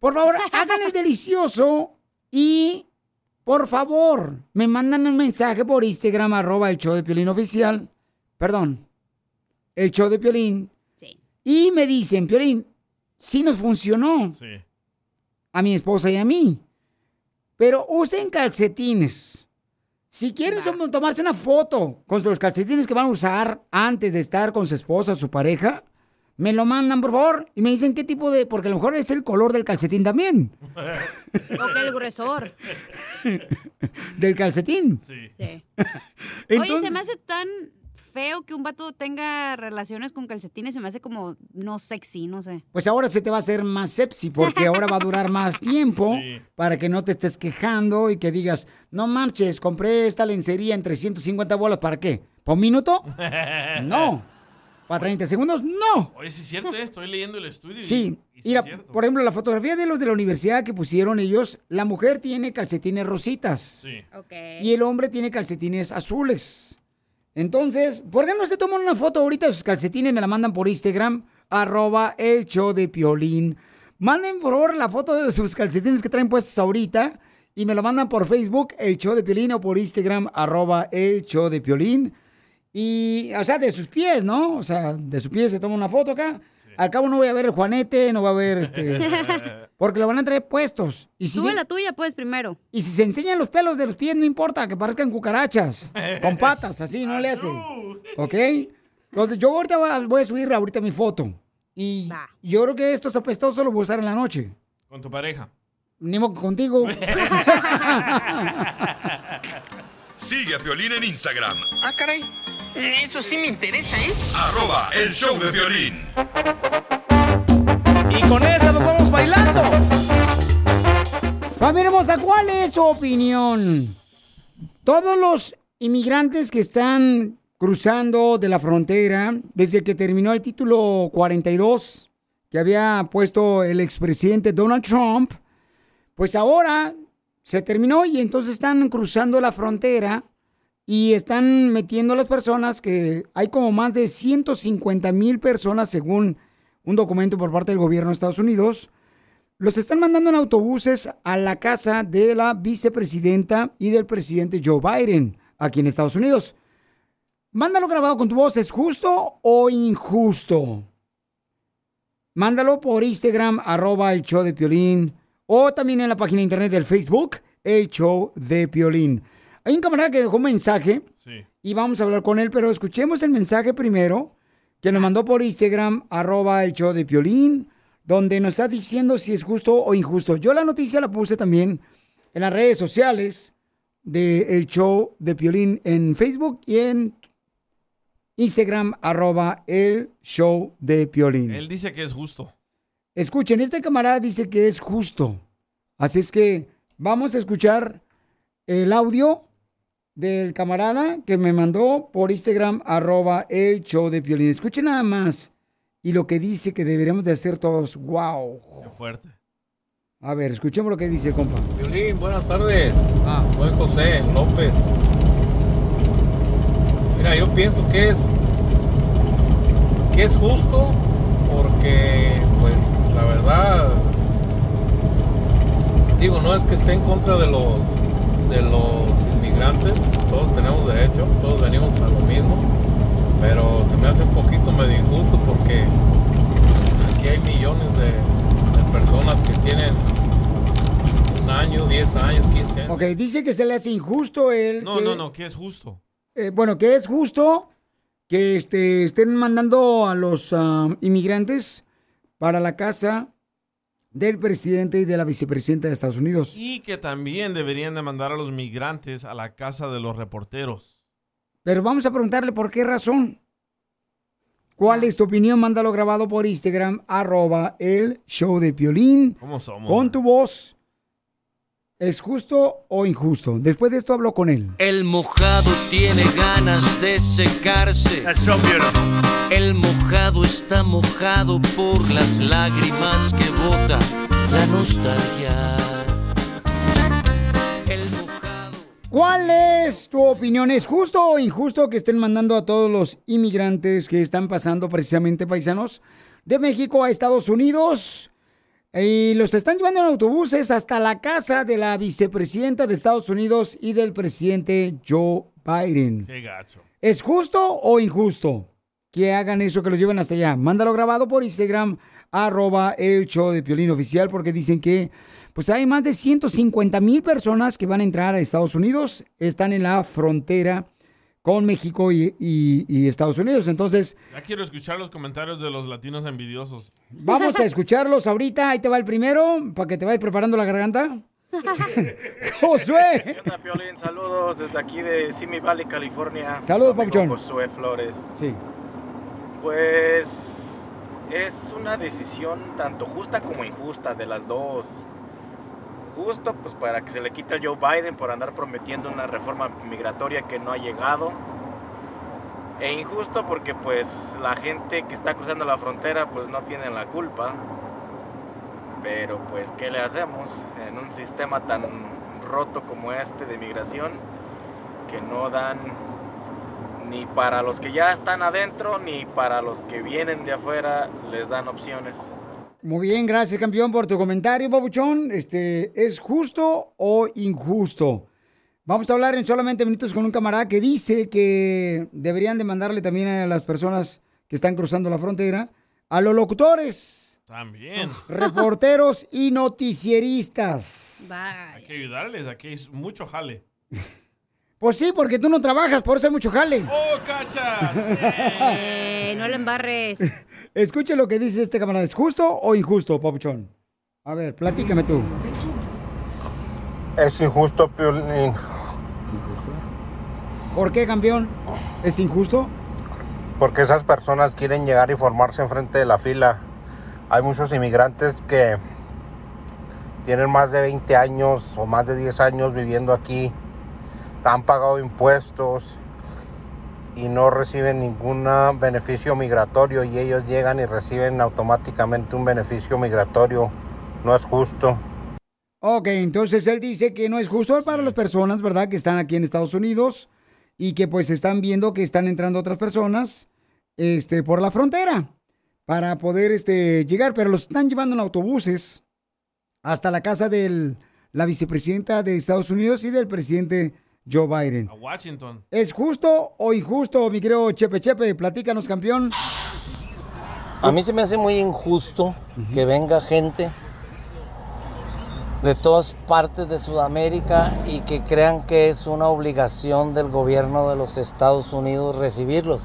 por favor, hagan el delicioso y, por favor, me mandan un mensaje por Instagram, arroba el show de Piolín oficial. Perdón, el show de Piolín. Y me dicen, Piolín, sí nos funcionó a mi esposa y a mí. Pero usen calcetines. Si quieren tomarse una foto con los calcetines que van a usar antes de estar con su esposa o su pareja, me lo mandan, por favor, y me dicen qué tipo de... Porque a lo mejor es el color del calcetín también. O que el gruesor. Del calcetín. Sí. Oye, Entonces- se me hace tan feo que un vato tenga relaciones con calcetines, se me hace como no sexy, no sé. Pues ahora se te va a hacer más sepsi porque ahora va a durar más tiempo para que no te estés quejando y que digas, no marches, compré esta lencería en 350 bolas, ¿para qué? ¿Por un minuto? No. ¿Para 30 segundos? No. Oye, sí es cierto, eh, estoy leyendo el estudio. y- Sí, y mira, por ejemplo, la fotografía de los de la universidad que pusieron ellos, la mujer tiene calcetines rositas Sí. y el hombre tiene calcetines azules. Entonces, ¿por qué no se toman una foto ahorita de sus calcetines? Me la mandan por Instagram, arroba el show de Piolín. Manden por favor la foto de sus calcetines que traen puestos ahorita y me lo mandan por Facebook, el show de Piolín, o por Instagram, arroba el show de Piolín. Y, o sea, de sus pies, ¿no? O sea, de sus pies se toma una foto acá. Al cabo no voy a ver el Juanete, no va a ver este... Porque lo van a traer puestos. Y si Sube bien- la tuya, pues, primero. y si se enseñan los pelos de los pies, no importa, que parezcan cucarachas. Con patas, así, no le hace. ¿Ok? Entonces, yo ahorita voy a- subir ahorita mi foto. Y yo creo que estos apestosos los voy a usar en la noche. Con tu pareja. Ni modo que contigo. Sigue a Piolín en Instagram, Ah, caray. Eso sí me interesa, ¿eh? arroba el show de violín. Y con esa nos vamos bailando. Familia hermosa, ¿cuál es su opinión? Todos los inmigrantes que están cruzando de la frontera desde que terminó el título 42 que había puesto el expresidente Donald Trump, pues ahora se terminó y entonces están cruzando la frontera y están metiendo a las personas que hay como más de 150 mil personas según un documento por parte del gobierno de Estados Unidos los están mandando en autobuses a la casa de la vicepresidenta y del presidente Joe Biden aquí en Estados Unidos. Mándalo grabado con tu voz, ¿es justo o injusto? Mándalo por Instagram, arroba el show de Piolín, o también en la página de internet del Facebook, el show de Piolín. Hay un camarada que dejó un mensaje y vamos a hablar con él, pero escuchemos el mensaje primero que nos mandó por Instagram, arroba el show de Piolín, donde nos está diciendo si es justo o injusto. Yo la noticia la puse también en las redes sociales del show de Piolín en Facebook y en Instagram, arroba el show de Piolín. Él dice que es justo. Escuchen, este camarada dice que es justo. Así es que vamos a escuchar el audio del camarada que me mandó por Instagram, arroba el show de Piolín. Escuchen nada más. Y lo que dice que deberíamos de hacer todos. ¡Wow! Qué fuerte. A ver, escuchemos lo que dice, compa. Violín, buenas tardes. Ah. Soy José López. Mira, yo pienso que es que es justo porque, pues, la verdad, digo, no es que esté en contra de los de los inmigrantes. Todos tenemos derecho, todos venimos a lo mismo, pero se me hace un poquito medio injusto porque aquí hay millones de, de personas que tienen un año, 10 años, 15 años. Ok, dice que se le hace injusto el. No, que- no, no, que es justo. eh, bueno, que es justo que este, estén mandando a los ah, inmigrantes para la casa del presidente y de la vicepresidenta de Estados Unidos. Y que también deberían de mandar a los migrantes a la casa de los reporteros. Pero vamos a preguntarle por qué razón. ¿Cuál es tu opinión? Mándalo grabado por Instagram, arroba el show de Piolín. ¿Cómo somos? Con tu voz. ¿Es justo o injusto? Después de esto hablo con él. El mojado tiene ganas de secarse. El mojado está mojado por las lágrimas que bota la nostalgia. El ¿Cuál es tu opinión? ¿Es justo o injusto que estén mandando a todos los inmigrantes que están pasando precisamente paisanos? de México a Estados Unidos. Y los están llevando en autobuses hasta la casa de la vicepresidenta de Estados Unidos y del presidente Joe Biden. Qué gacho. ¿Es justo o injusto que hagan eso, que los lleven hasta allá? Mándalo grabado por Instagram, arroba el show de Piolín Oficial, porque dicen que pues hay más de 150 mil personas que van a entrar a Estados Unidos, están en la frontera con México y, y- y Estados Unidos. Entonces, Ya quiero escuchar los comentarios de los latinos envidiosos. vamos a escucharlos ahorita. Ahí te va el primero, para que te vayas preparando la garganta. Josué. ¿Qué onda, Piolín? Saludos desde aquí de Simi Valley, California. Saludos, Papuchón. Josué Flores. Sí. Pues es una decisión tanto justa como injusta de las dos. Justo pues para que se le quite al Joe Biden por andar prometiendo una reforma migratoria que no ha llegado. E injusto porque pues la gente que está cruzando la frontera pues no tiene la culpa. Pero pues ¿qué le hacemos en un sistema tan roto como este de migración que no dan ni para los que ya están adentro ni para los que vienen de afuera les dan opciones. Muy bien, gracias campeón por tu comentario, Pabuchón. Este, ¿es justo o injusto? Vamos a hablar en solamente minutos con un camarada que dice que deberían de mandarle también a las personas que están cruzando la frontera, a los locutores, También. reporteros y noticieristas. Hay que ayudarles, aquí hay mucho jale. Pues sí, porque tú no trabajas, por eso hay mucho jale. ¡Oh, cacha! Eh, no le embarres. Escuche lo que dice este camarada. ¿Es justo o injusto, Pabuchón? A ver, platícame tú. Es injusto, Piolín. ¿Por qué, campeón? ¿Es injusto? Porque esas personas quieren llegar y formarse enfrente de la fila. Hay muchos inmigrantes que tienen más de 20 años o más de 10 años viviendo aquí, han pagado impuestos y no reciben ningún beneficio migratorio y ellos llegan y reciben automáticamente un beneficio migratorio. No es justo. Ok, entonces él dice que no es justo para las personas, ¿verdad? Que están aquí en Estados Unidos y que pues están viendo que están entrando otras personas este, por la frontera para poder este, llegar, pero los están llevando en autobuses hasta la casa de la vicepresidenta de Estados Unidos y del presidente Joe Biden. A Washington. ¿Es justo o injusto, mi querido Chepe Chepe? Platícanos, campeón. A mí se me hace muy injusto que venga gente de todas partes de Sudamérica y que crean que es una obligación del gobierno de los Estados Unidos recibirlos.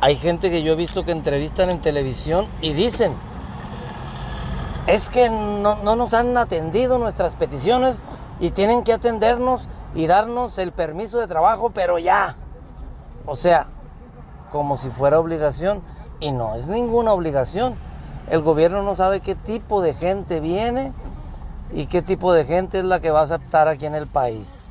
Hay gente que yo he visto que entrevistan en televisión y dicen, es que no, no nos han atendido nuestras peticiones y tienen que atendernos y darnos el permiso de trabajo, pero ya. O sea, como si fuera obligación y no es ninguna obligación. El gobierno no sabe qué tipo de gente viene y qué tipo de gente es la que va a aceptar aquí en el país.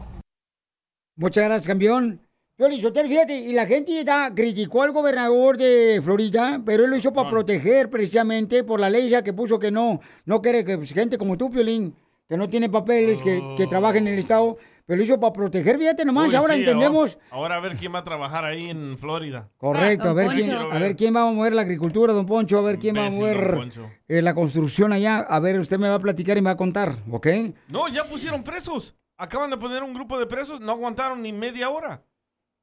Muchas gracias, campeón. Piolín Sotelo, fíjate, y la gente ya criticó al gobernador de Florida, pero él lo hizo para proteger precisamente por la ley ya que puso que no, no quiere que pues, gente como tú, Piolín, que no tiene papeles, que, que trabaja en el estado, pero lo hizo para proteger, fíjate nomás, Uy, ahora sí, entendemos. Ahora, ahora a ver quién va a trabajar ahí en Florida. Correcto, a ver, quién, a ver quién va a mover la agricultura, don Poncho, a ver quién va a mover eh, la construcción allá. A ver, usted me va a platicar y me va a contar, ¿ok? No, ya pusieron presos. Acaban de poner un grupo de presos, no aguantaron ni media hora.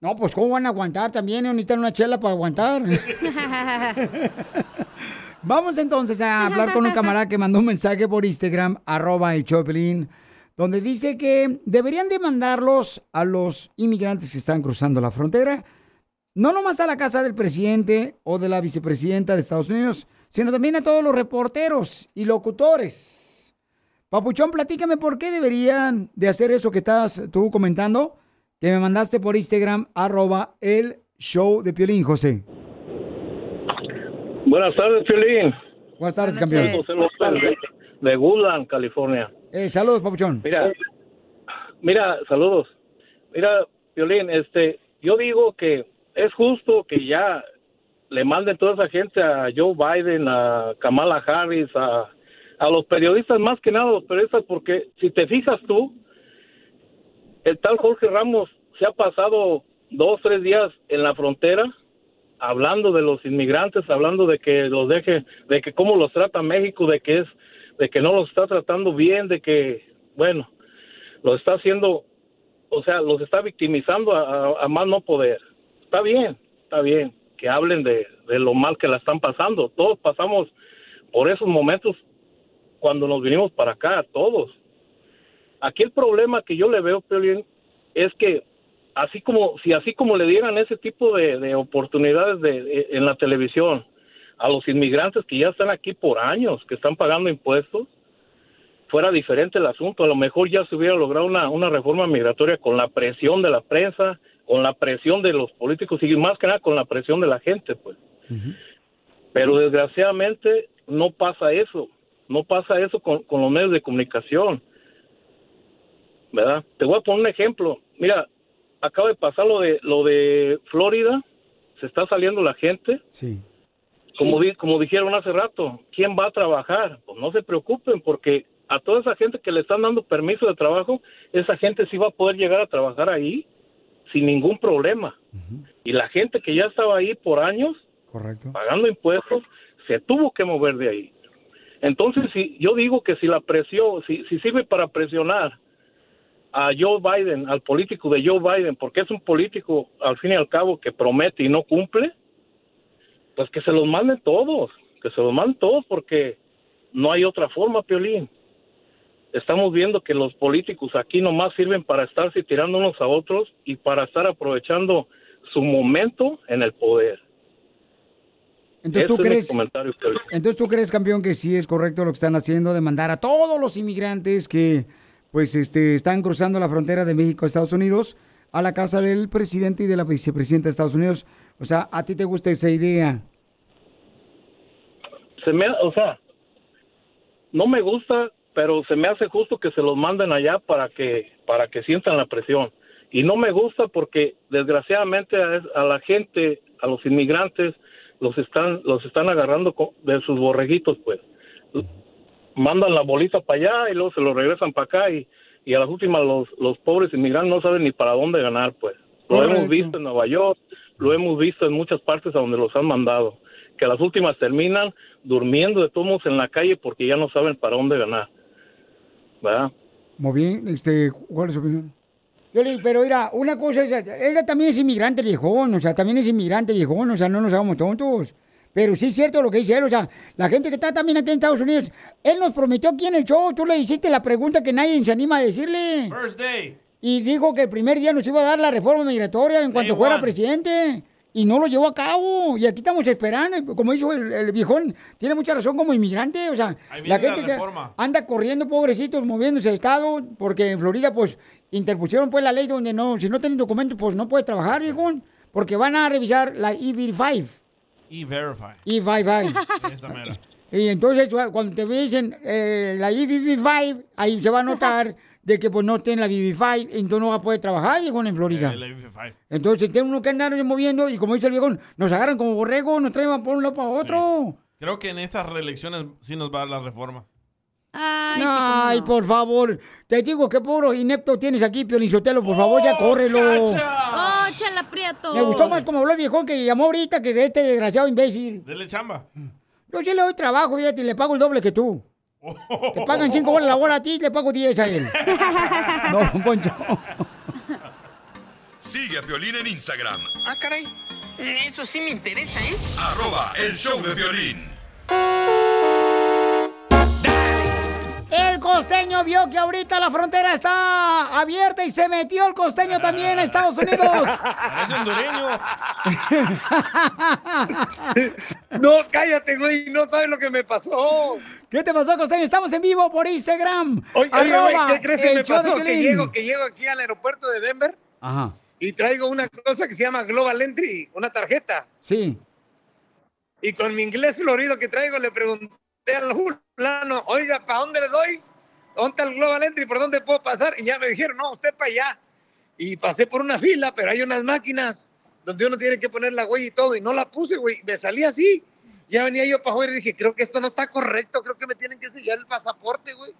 No, pues ¿cómo van a aguantar? También necesitan una chela para aguantar. Vamos entonces a hablar con un camarada que mandó un mensaje por Instagram, arroba el Choplin, donde dice que deberían demandarlos a los inmigrantes que están cruzando la frontera, no nomás a la casa del presidente o de la vicepresidenta de Estados Unidos, sino también a todos los reporteros y locutores. Papuchón, platícame por qué deberían de hacer eso que estás tú comentando, que me mandaste por Instagram, arroba el show de Piolín, José. Buenas tardes, Piolín. Buenas tardes, campeón. José López de, de Woodland, California. Eh, saludos, Papuchón. Mira, mira, saludos. Mira, Piolín, este, yo digo que es justo que ya le manden toda esa gente a Joe Biden, a Kamala Harris, a, a los periodistas, más que nada a los periodistas, porque si te fijas tú, el tal Jorge Ramos se ha pasado dos, tres días en la frontera hablando de los inmigrantes, hablando de que los deje, de que cómo los trata México, de que es, de que no los está tratando bien, de que, bueno, los está haciendo, o sea, los está victimizando a, a- a más no poder. Está bien, está bien que hablen de, lo mal que la están pasando. Todos pasamos por esos momentos cuando nos vinimos para acá, todos. Aquí el problema que yo le veo, Piolín, es que así como si así como le dieran ese tipo de, de oportunidades de, de- en la televisión a los inmigrantes que ya están aquí por años, que están pagando impuestos, fuera diferente el asunto. A lo mejor ya se hubiera logrado una, una reforma migratoria con la presión de la prensa, con la presión de los políticos y más que nada con la presión de la gente, pues. Pero desgraciadamente no pasa eso, no pasa eso con, con los medios de comunicación, ¿verdad? Te voy a poner un ejemplo. Mira, acaba de pasar lo de lo de Florida, se está saliendo la gente. Sí. Como di- como dijeron hace rato, ¿quién va a trabajar? Pues no se preocupen porque a toda esa gente que le están dando permiso de trabajo, esa gente sí va a poder llegar a trabajar ahí sin ningún problema. Y la gente que ya estaba ahí por años, Correcto. pagando impuestos, se tuvo que mover de ahí. Entonces, si yo digo que si la presión, si, si sirve para presionar a Joe Biden, al político de Joe Biden, porque es un político al fin y al cabo que promete y no cumple, pues que se los manden todos, que se los manden todos porque no hay otra forma, Piolín. Estamos viendo que los políticos aquí nomás sirven para estarse tirando unos a otros y para estar aprovechando su momento en el poder. Entonces, ¿tú crees-. Entonces, ¿tú crees, campeón, que sí es correcto lo que están haciendo de mandar a todos los inmigrantes que, pues, este, están cruzando la frontera de México a Estados Unidos a la casa del presidente y de la vicepresidenta de Estados Unidos? O sea, ¿a ti te gusta esa idea? se me, o sea, no me gusta, pero se me hace justo que se los manden allá para que para que sientan la presión. Y no me gusta porque desgraciadamente a, a la gente, a los inmigrantes los están los están agarrando de sus borreguitos, pues. Mandan la bolita para allá y luego se lo regresan para acá y, y a las últimas los, los pobres inmigrantes no saben ni para dónde ganar, pues. Lo Correcto. hemos visto en Nueva York, lo hemos visto en muchas partes a donde los han mandado, que las últimas terminan durmiendo de todos modos en la calle porque ya no saben para dónde ganar. ¿Verdad? Muy bien, este, ¿cuál es su opinión? Piolín, pero mira, una cosa es, él también es inmigrante viejón, o sea, también es inmigrante viejón, o sea, no nos hagamos tontos. Pero sí es cierto lo que dice él, o sea, la gente que está también aquí en Estados Unidos, él nos prometió aquí en el show, tú le hiciste la pregunta que nadie se anima a decirle. First day. Y dijo que el primer día nos iba a dar la reforma migratoria en cuanto Day fuera one. presidente. Y no lo llevó a cabo. Y aquí estamos esperando. Como dijo el, el viejón, tiene mucha razón como inmigrante. O sea, la gente que anda corriendo, pobrecitos, moviéndose de estado, porque en Florida, pues, interpusieron pues la ley donde no, si no tienen documentos, pues no puede trabajar, viejón. Porque van a revisar la E-Verify. E-Verify. E-Verify. Esta mera. Y entonces, cuando te dicen eh, la EBV5, ahí se va a notar de que pues no esté en la BB5, entonces no va a poder trabajar, viejón, en Florida. Eh, la E-Verify. Entonces tiene uno que andar moviendo y como dice el viejón, nos agarran como borrego, nos traen por un lado para otro. Creo que en estas reelecciones sí nos va a dar la reforma. Ay, por favor. Te digo que puro inepto tienes aquí, Piolizotelo, por favor, ya córrelo. ¡Oh, chala prieto! Me gustó más como habló el viejón que llamó ahorita que este desgraciado imbécil. Dele chamba. Yo sí le doy trabajo, fíjate, y le pago el doble que tú. Te pagan 5 bolas la hora a ti, le pago 10 a él. No, Poncho. Sigue a Piolín en Instagram, Ah, caray. Eso sí me interesa, ¿eh? arroba el show de violín. Costeño vio que ahorita la frontera está abierta y se metió el costeño también a Estados Unidos. Parece hondureño. No, cállate, güey, no sabes lo que me pasó. ¿Qué te pasó, costeño? Estamos en vivo por Instagram. Oye, oye, ¿qué crees que me pasó? Que llego, que llego aquí al aeropuerto de Denver Ajá. y traigo una cosa que se llama Global Entry, una tarjeta. Sí. Y con mi inglés florido que traigo le pregunté al fulano, oiga, ¿para dónde le doy? ¿Dónde está el Global Entry? ¿Por dónde puedo pasar? Y ya me dijeron, no, usted para allá. Y pasé por una fila, pero hay unas máquinas donde uno tiene que poner la huella y todo. Y no la puse, güey. Me salí así. Ya venía yo para afuera y dije, creo que esto no está correcto. Creo que me tienen que sellar el pasaporte, güey.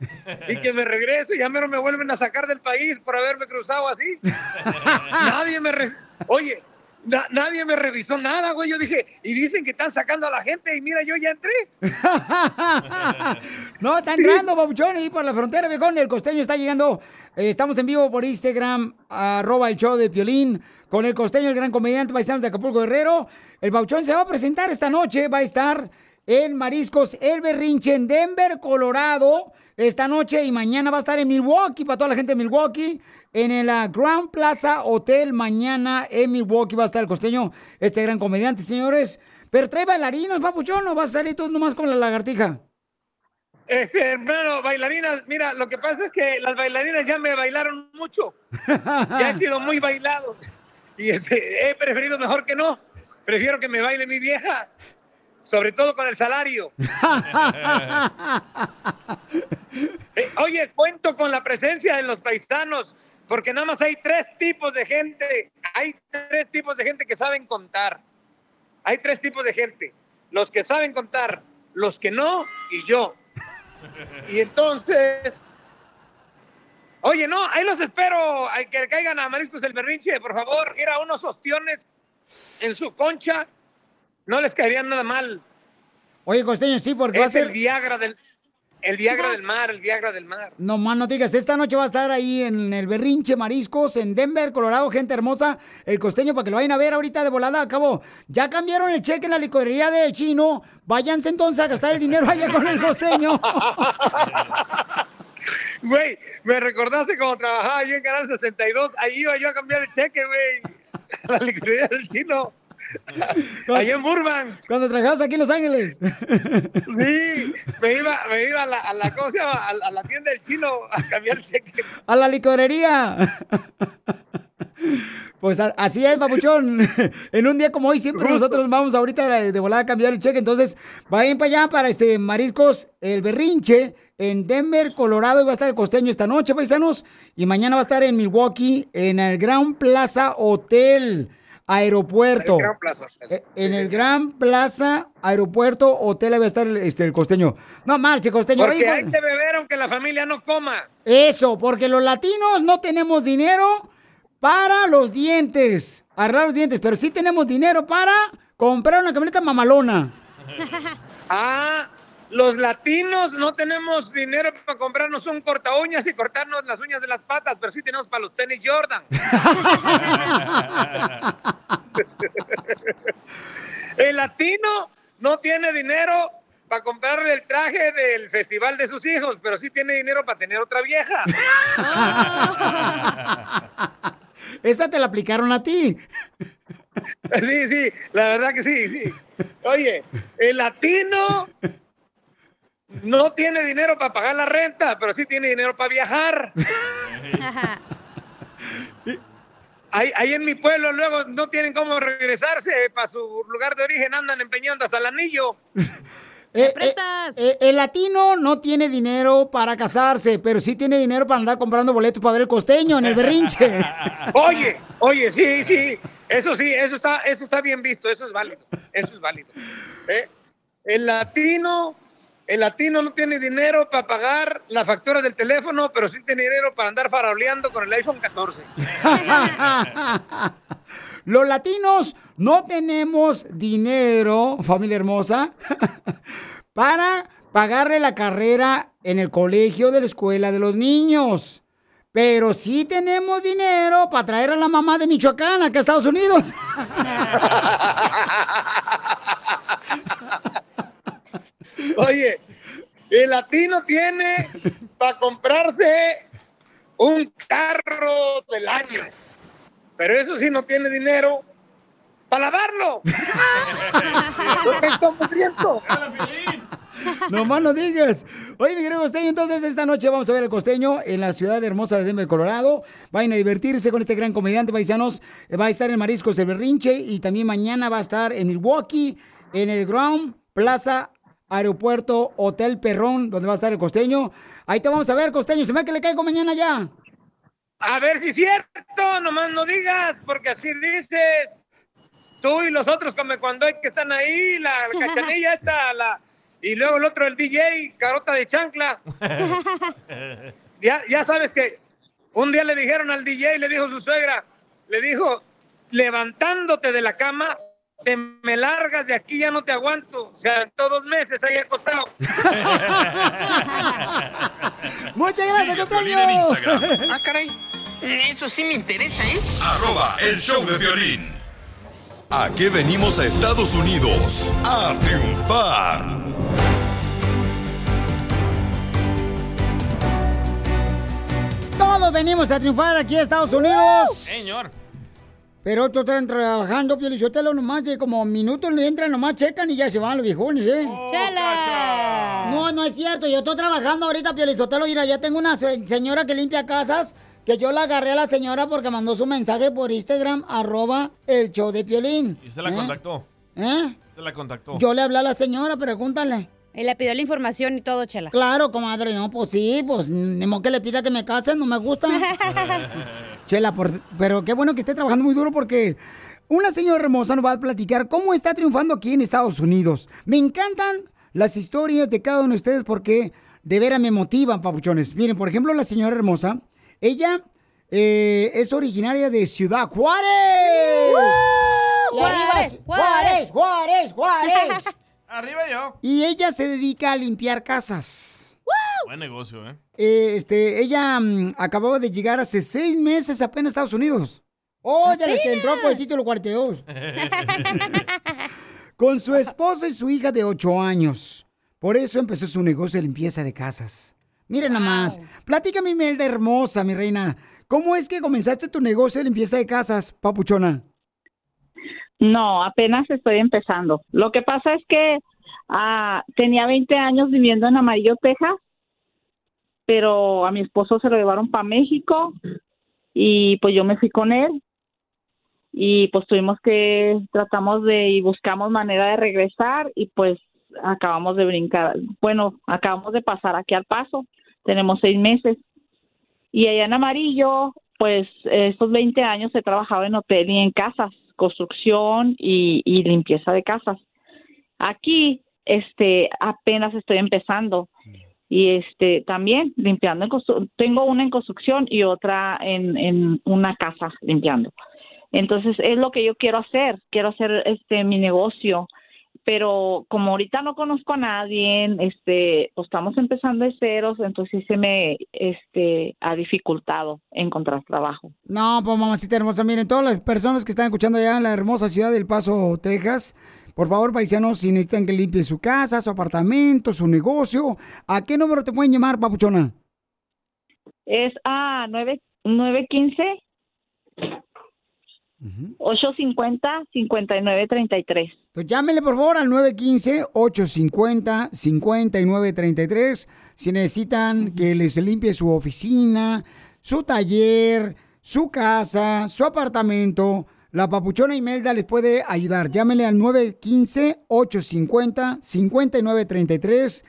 Y que me regreso ya mero me vuelven a sacar del país por haberme cruzado así. Nadie me... Oye, Na- nadie me revisó nada, güey. Yo dije, y dicen que están sacando a la gente y mira, yo ya entré. No, está entrando, babuchón, ahí por la frontera, viejón. El costeño está llegando. Eh, estamos en vivo por Instagram, arroba el show de Piolín, con el costeño, el gran comediante paisano de Acapulco Guerrero. El babuchón se va a presentar esta noche, va a estar en Mariscos El Berrinche en Denver, Colorado, esta noche y mañana va a estar en Milwaukee, para toda la gente de Milwaukee, en el ah, Grand Plaza Hotel, mañana en Milwaukee va a estar el costeño, este gran comediante, señores. Pero trae bailarinas, papuchón, no vas a salir tú nomás con la lagartija. Este, hermano, bailarinas, mira, lo que pasa es que las bailarinas ya me bailaron mucho. Ya he sido muy bailado. Y este, he preferido mejor que no. Prefiero que me baile mi vieja. Sobre todo con el salario. Eh, oye, cuento con la presencia de los paisanos, porque nada más hay tres tipos de gente. Hay tres tipos de gente que saben contar. Hay tres tipos de gente. Los que saben contar, los que no y yo. Y entonces, oye, no, ahí los espero, hay que caigan a Mariscos del Berrinche, por favor, ir a unos ostiones en su concha, no les caerían nada mal. Oye, costeño, sí, porque va a ser... el Viagra del, el Viagra del mar, el Viagra del mar. No más no digas, esta noche va a estar ahí en el Berrinche Mariscos, en Denver, Colorado, gente hermosa, el costeño, para que lo vayan a ver ahorita de volada. Al cabo, ya cambiaron el cheque en la licorería del chino, váyanse entonces a gastar el dinero allá con el costeño. Güey, me recordaste cuando trabajaba yo en Canal 62, ahí iba yo a cambiar el cheque, güey, a la licorería del chino. Allá en Burbank. Cuando trabajabas aquí en Los Ángeles. Sí, me iba, me iba a la, a la, ¿cómo se llama? A, la- a la tienda del chino a cambiar el cheque. A la licorería. Pues así es, papuchón. En un día como hoy, siempre nosotros vamos ahorita de, de volada a cambiar el cheque. Entonces, vayan para allá para este Mariscos El Berrinche en Denver, Colorado. Y va a estar el costeño esta noche, paisanos. Y mañana va a estar en Milwaukee, en el Gran Plaza Hotel. Aeropuerto. El Gran Plaza Hotel. Eh, En el Gran Plaza Aeropuerto Hotel va a estar el, este, el costeño. No marche, costeño. Porque Oye, hay que beber aunque la familia no coma. eso, porque los latinos no tenemos dinero para los dientes, arreglar los dientes, pero sí tenemos dinero para comprar una camioneta mamalona. Ah, los latinos no tenemos dinero para comprarnos un corta uñas y cortarnos las uñas de las patas, pero sí tenemos para los tenis Jordan. El latino no tiene dinero para comprarle el traje del festival de sus hijos, pero sí tiene dinero para tener otra vieja. Esta te la aplicaron a ti. Sí, sí, la verdad que sí, sí. Oye, el latino no tiene dinero para pagar la renta, pero sí tiene dinero para viajar. Ahí, ahí en mi pueblo luego no tienen cómo regresarse para su lugar de origen, andan empeñando hasta el anillo. Eh, eh, eh, el latino no tiene dinero para casarse, pero sí tiene dinero para andar comprando boletos para ver el costeño en el berrinche. Oye, oye, sí, sí, eso sí, eso está, eso está bien visto, eso es válido, eso es válido. ¿eh? El latino, el latino no tiene dinero para pagar la factura del teléfono, pero sí tiene dinero para andar faroleando con el iPhone 14. Los latinos no tenemos dinero, familia hermosa, para pagarle la carrera en el colegio de la escuela de los niños. Pero sí tenemos dinero para traer a la mamá de Michoacán acá a Estados Unidos. Oye, el latino tiene para comprarse un carro del año, pero eso sí no tiene dinero para lavarlo. No más no digas. Oye, mi querido costeño, entonces esta noche vamos a ver al costeño en la ciudad hermosa de Denver, Colorado. Vayan a divertirse con este gran comediante, paisanos. Va a estar en Mariscos del Berrinche y también mañana va a estar en Milwaukee, en el Ground Plaza Aeropuerto Hotel Perrón, donde va a estar el costeño. Ahí te vamos a ver, costeño. Se me que le caigo mañana ya. A ver si es cierto, nomás no digas, porque así dices. Tú y los otros, como cuando hay que están ahí, la, la cachanilla esta, la, y luego el otro, el DJ, carota de chancla. Ya, ya sabes que un día le dijeron al DJ, le dijo su suegra, le dijo, levantándote de la cama, te me largas de aquí, ya no te aguanto. O sea, todos meses ahí acostado. Muchas gracias, Costeño. Ah, caray. Eso sí me interesa, ¿eh? Arroba el show de violín. ¿A qué venimos a Estados Unidos? A triunfar. Todos venimos a triunfar aquí a Estados Unidos. Señor. Pero otros están trabajando, Piolichotelo, nomás de como minutos le entran, nomás checan y ya se van los viejones, ¿eh? ¡Chela! No, no es cierto. Yo estoy trabajando ahorita, Piolizotelo. Mira, ya tengo una se- señora que limpia casas. Que yo la agarré a la señora porque mandó su mensaje por Instagram, arroba el show de Piolín. Y usted la ¿Eh? contactó. ¿Eh? Usted la contactó. Yo le hablé a la señora, pregúntale. Y le pidió la información y todo, Chela. Claro, comadre, no, pues sí, pues ni modo que le pida que me case, no me gusta. Chela, por- pero qué bueno que esté trabajando muy duro porque una señora hermosa nos va a platicar cómo está triunfando aquí en Estados Unidos. Me encantan las historias de cada uno de ustedes porque de veras me motivan, papuchones. Miren, por ejemplo, la señora hermosa, ella eh, es originaria de Ciudad Juárez. Juárez, Juárez, Juárez, Juárez. Arriba yo. Y ella se dedica a limpiar casas. Buen negocio, ¿eh? Eh, este, ella mm, acababa de llegar hace seis meses apenas a Estados Unidos. Oh, ya les entró por el título 42. Con su esposo y su hija de ocho años. Por eso empezó su negocio de limpieza de casas. Miren nada más. Platícame, Imelda hermosa, mi reina. ¿Cómo es que comenzaste tu negocio de limpieza de casas, papuchona? No, apenas estoy empezando. Lo que pasa es que ah, tenía 20 años viviendo en Amarillo, Texas, pero a mi esposo se lo llevaron para México y pues yo me fui con él y pues tuvimos que, tratamos de y buscamos manera de regresar y pues acabamos de brincar, bueno, acabamos de pasar aquí al paso, tenemos seis meses y allá en Amarillo, pues estos 20 años he trabajado en hotel y en casas, construcción y, y limpieza de casas. Aquí, este, apenas estoy empezando y este también limpiando en tengo una en construcción y otra en, en una casa limpiando. Entonces es lo que yo quiero hacer, quiero hacer este mi negocio, pero como ahorita no conozco a nadie, este, pues estamos empezando de ceros, entonces se me este ha dificultado encontrar trabajo. No, pues mamacita hermosa, miren, todas las personas que están escuchando allá en la hermosa ciudad del Paso, Texas, por favor, paisanos, si necesitan que limpie su casa, su apartamento, su negocio, ¿a qué número te pueden llamar, papuchona? Es a nueve 915 850 5933. Entonces llámenle por favor al 915-850-5933 si necesitan que les limpie su oficina, su taller, su casa, su apartamento. La papuchona Imelda les puede ayudar. Llámenle al 915-850-5933.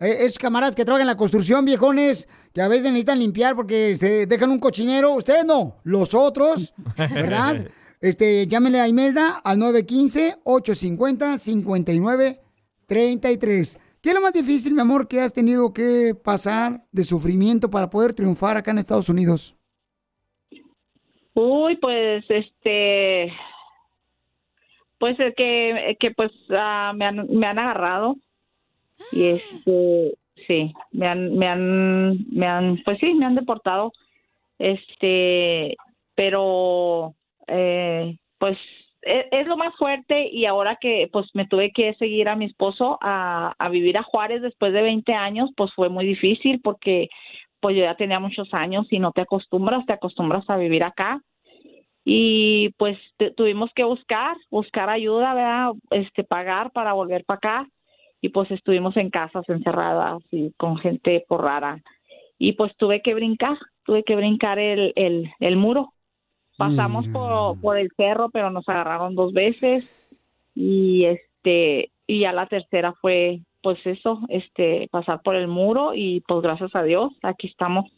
Eh, esos camaradas que trabajan en la construcción, viejones, que a veces necesitan limpiar porque se dejan un cochinero. Ustedes no, los otros, ¿verdad? Este, llámenle a Imelda al 915-850-5933. ¿Qué es lo más difícil, mi amor, que has tenido que pasar de sufrimiento para poder triunfar acá en Estados Unidos? Uy, pues este pues que que pues ah, me han me han agarrado. Y este sí, me han me han me han pues sí, me han deportado. Este, pero eh, pues e- es, lo más fuerte. Y ahora que pues me tuve que seguir a mi esposo a, a vivir a Juárez después de 20 años, pues fue muy difícil porque pues yo ya tenía muchos años y no te acostumbras, te acostumbras a vivir acá y pues tuvimos que buscar, buscar ayuda, ¿verdad? Este, pagar para volver para acá y pues estuvimos en casas encerradas y con gente por rara y pues tuve que brincar, tuve que brincar el, el, el muro. Pasamos por, por el cerro, pero nos agarraron dos veces y este y ya la tercera fue pues eso, este pasar por el muro y pues gracias a Dios aquí estamos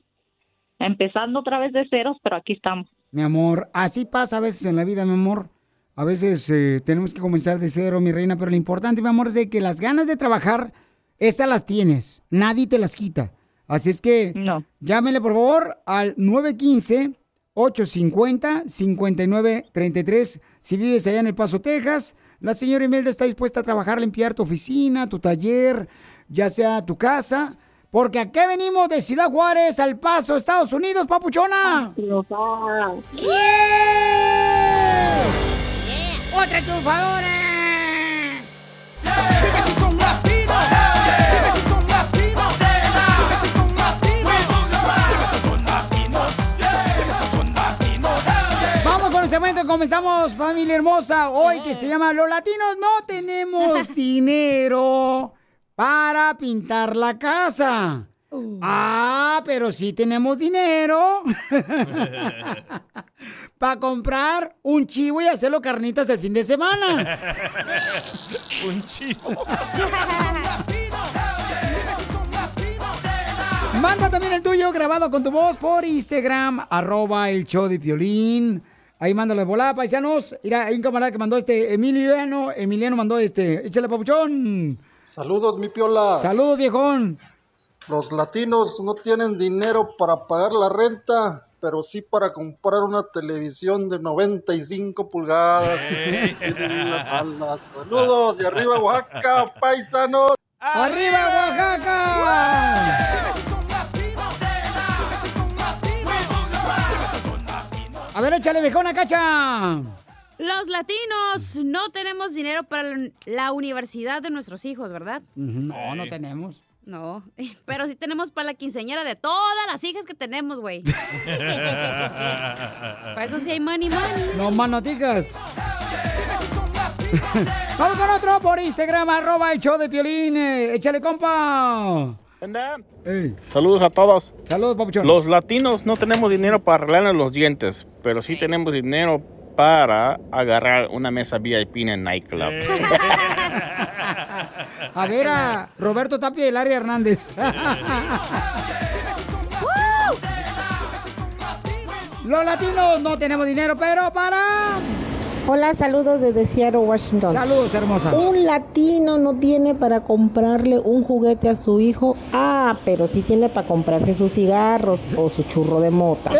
empezando otra vez de ceros, pero aquí estamos. Mi amor, así pasa a veces en la vida, mi amor. A veces eh, tenemos que comenzar de cero, mi reina, pero lo importante, mi amor, es de que las ganas de trabajar, estas las tienes. Nadie te las quita. Así es que llámele, por favor, al 1-850-5933. Si vives allá en El Paso, Texas, la señora Imelda está dispuesta a trabajar, limpiar tu oficina, tu taller, ya sea tu casa. Porque aquí venimos de Ciudad Juárez al Paso, Estados Unidos, papuchona. ¡Yeah! ¡Otra triunfadora! Dime si son latinos. Dime si son latinos. Dime si son latinos. Dime si son latinos. Dime si son latinos. Vamos con el segmento, comenzamos, familia hermosa, hoy que se llama Los latinos no tenemos dinero para pintar la casa. Ah, pero sí tenemos dinero para comprar un chivo y hacerlo carnitas el fin de semana. Un chivo. Manda también el tuyo grabado con tu voz por Instagram, arroba el show de Piolín. Ahí mándalo de volada, paisanos. Mira, hay un camarada que mandó este, Emiliano, Emiliano mandó este, échale papuchón. Saludos, mi piola. Saludos, viejón. Los latinos no tienen dinero para pagar la renta, pero sí para comprar una televisión de 95 pulgadas las. Saludos y arriba Oaxaca, paisanos. ¡Arriba, Oaxaca! A ver, échale viejona, cacha. Los latinos no tenemos dinero para la- universidad de nuestros hijos, ¿verdad? No, no tenemos. No, pero sí tenemos para la quinceañera de todas las hijas que tenemos, güey. Para eso sí hay money, money. No manoticas. Vamos con otro por Instagram, arroba el show de Piolín. eh, Échale, compa. Ey. Saludos a todos. Saludos, papuchón. Los latinos no tenemos dinero para arreglarnos los dientes, pero sí tenemos dinero para agarrar una mesa VIP en el nightclub. A ver a Roberto Tapia y Larry Hernández. Los latinos no tenemos dinero, pero para... Hola, saludos desde Seattle, Washington. Saludos, hermosa. Un latino no tiene para comprarle un juguete a su hijo. Ah, pero sí tiene para comprarse sus cigarros o su churro de mota.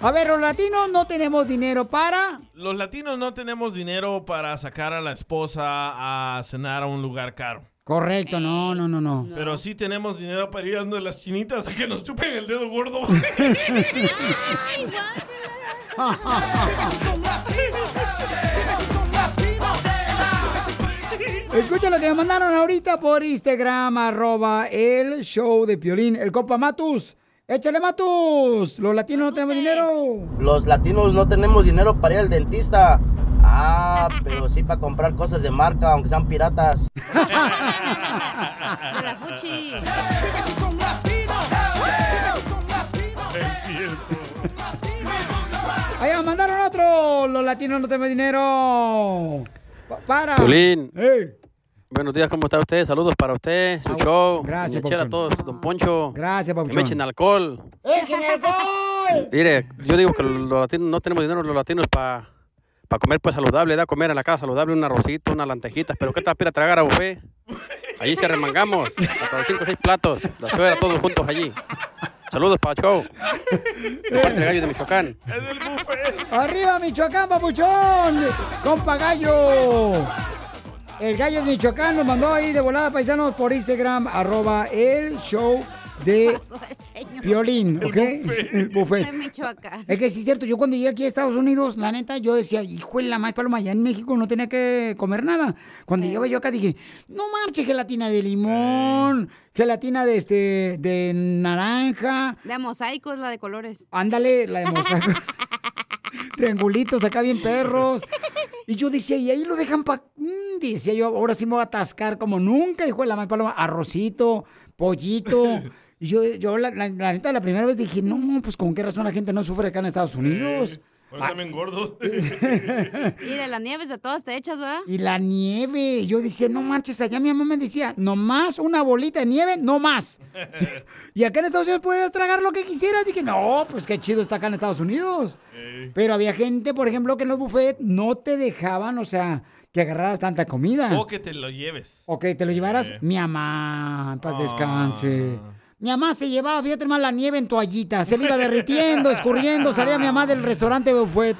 A ver, los latinos no tenemos dinero para... Los latinos no tenemos dinero para sacar a la esposa a cenar a un lugar caro. Correcto, no, no, no, no. Pero sí tenemos dinero para ir a donde las chinitas a que nos chupen el dedo gordo. Escucha lo que me mandaron ahorita por Instagram, arroba el show de Piolín. El compa Matus. Échale, Matus. Los latinos no tenemos dinero. Los latinos no tenemos dinero para ir al dentista. Ah, pero sí para comprar cosas de marca, aunque sean piratas. De la fuchi. Ahí me mandaron otro. Los latinos no tenemos dinero. Pa- para. Piolín. Ey. Buenos días, ¿cómo está usted? Saludos para usted, su show. gracias, Doña Chela, a todos, don Poncho. Gracias, Que Papuchón. me echen alcohol. ¡Échale alcohol! Mire, yo digo que los latinos no tenemos dinero, los latinos para comer pues saludable, da comer en la casa saludable, un arrocito, unas lentejitas, pero ¿qué tal para ir a tragar a buffet? Allí se remangamos, hasta los cinco o seis platos, la suegra todos juntos allí. Saludos para el show. De Gallo de Michoacán. ¡Arriba, Michoacán, papuchón! ¡Compa Gallo! El gallo de Michoacán nos mandó ahí de volada paisanos por Instagram, arroba el show de Piolín, ¿ok? El buffet. Michoacán. Es que sí es cierto, yo cuando llegué aquí a Estados Unidos, la neta, yo decía, hijo de la más paloma, allá en México no tenía que comer nada. Cuando llegaba yo acá dije, no marche gelatina de limón, gelatina de este, de naranja, De mosaico es la de colores. ándale, la de mosaico. Triangulitos acá bien perros. Y yo decía, y ahí lo dejan pa... Mm, decía yo, ahora sí me voy a atascar como nunca, hijo de la más paloma. Arrocito, pollito. Y yo, yo la, la- la neta, la primera vez dije, no, pues con qué razón la gente no sufre acá en Estados Unidos. Pues también gordos. Y de las nieves de todas te echas, ¿verdad? Y la nieve. Yo decía, no manches, allá mi mamá me decía, nomás una bolita de nieve, no más. y acá en Estados Unidos puedes tragar lo que quisieras. Dije, no, pues qué chido está acá en Estados Unidos. Pero había gente, por ejemplo, que en los buffets no te dejaban, o sea, que agarraras tanta comida. O que te lo lleves. O que te lo llevaras. Mi mamá, en paz descanse. Mi mamá se llevaba, fíjate más la nieve en toallita. Se le iba derritiendo, escurriendo. Salía mi mamá del restaurante buffet.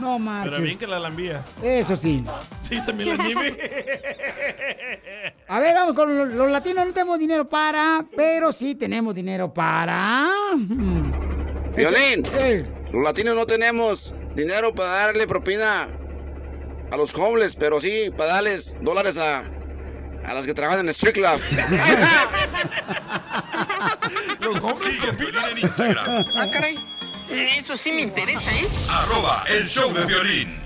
No marches. Pero bien que la lambía. Eso sí. Sí, también la nieve. A ver, vamos con los, los latinos. No tenemos dinero para, pero sí tenemos dinero para. Violín, Sí. los latinos no tenemos dinero para darle propina a los homeless, pero sí para darles dólares a, a las que trabajan en el street club. Sigue a Piolín en Instagram. Ah, caray. Eso sí me interesa, ¿eh? Arroba el show de violín.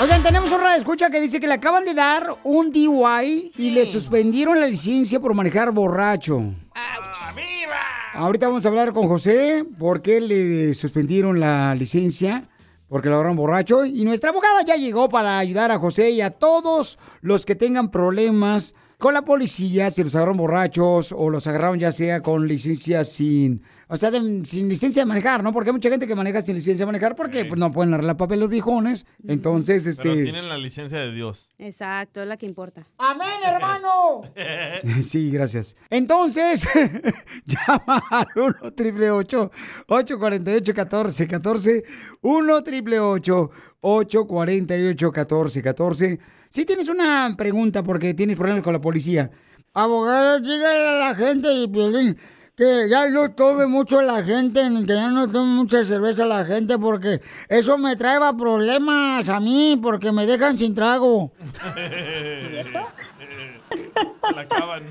Oigan, tenemos un radio escucha que dice que le acaban de dar un DUI y le suspendieron la licencia por manejar borracho. Ahorita vamos a hablar con José por qué le suspendieron la licencia, porque lo agarraron borracho. Y nuestra abogada ya llegó para ayudar a José y a todos los que tengan problemas con la policía, si los agarraron borrachos o los agarraron ya sea con licencia sin, o sea, de- sin licencia de manejar, ¿no? Porque hay mucha gente que maneja sin licencia de manejar porque pues, no pueden arreglar papel los viejones. Entonces, Pero este... tienen la licencia de Dios. Exacto, es la que importa. ¡Amén, hermano! Sí, gracias. Entonces, llama al 1 888 848 1414 1 888 848 1414 Si tienes una pregunta porque tienes problemas con la policía, abogada, dígale a la gente y Piolín, que ya no tome mucho la gente, que ya no tome mucha cerveza la gente, porque eso me trae problemas a mí, porque me dejan sin trago. Se la acaban.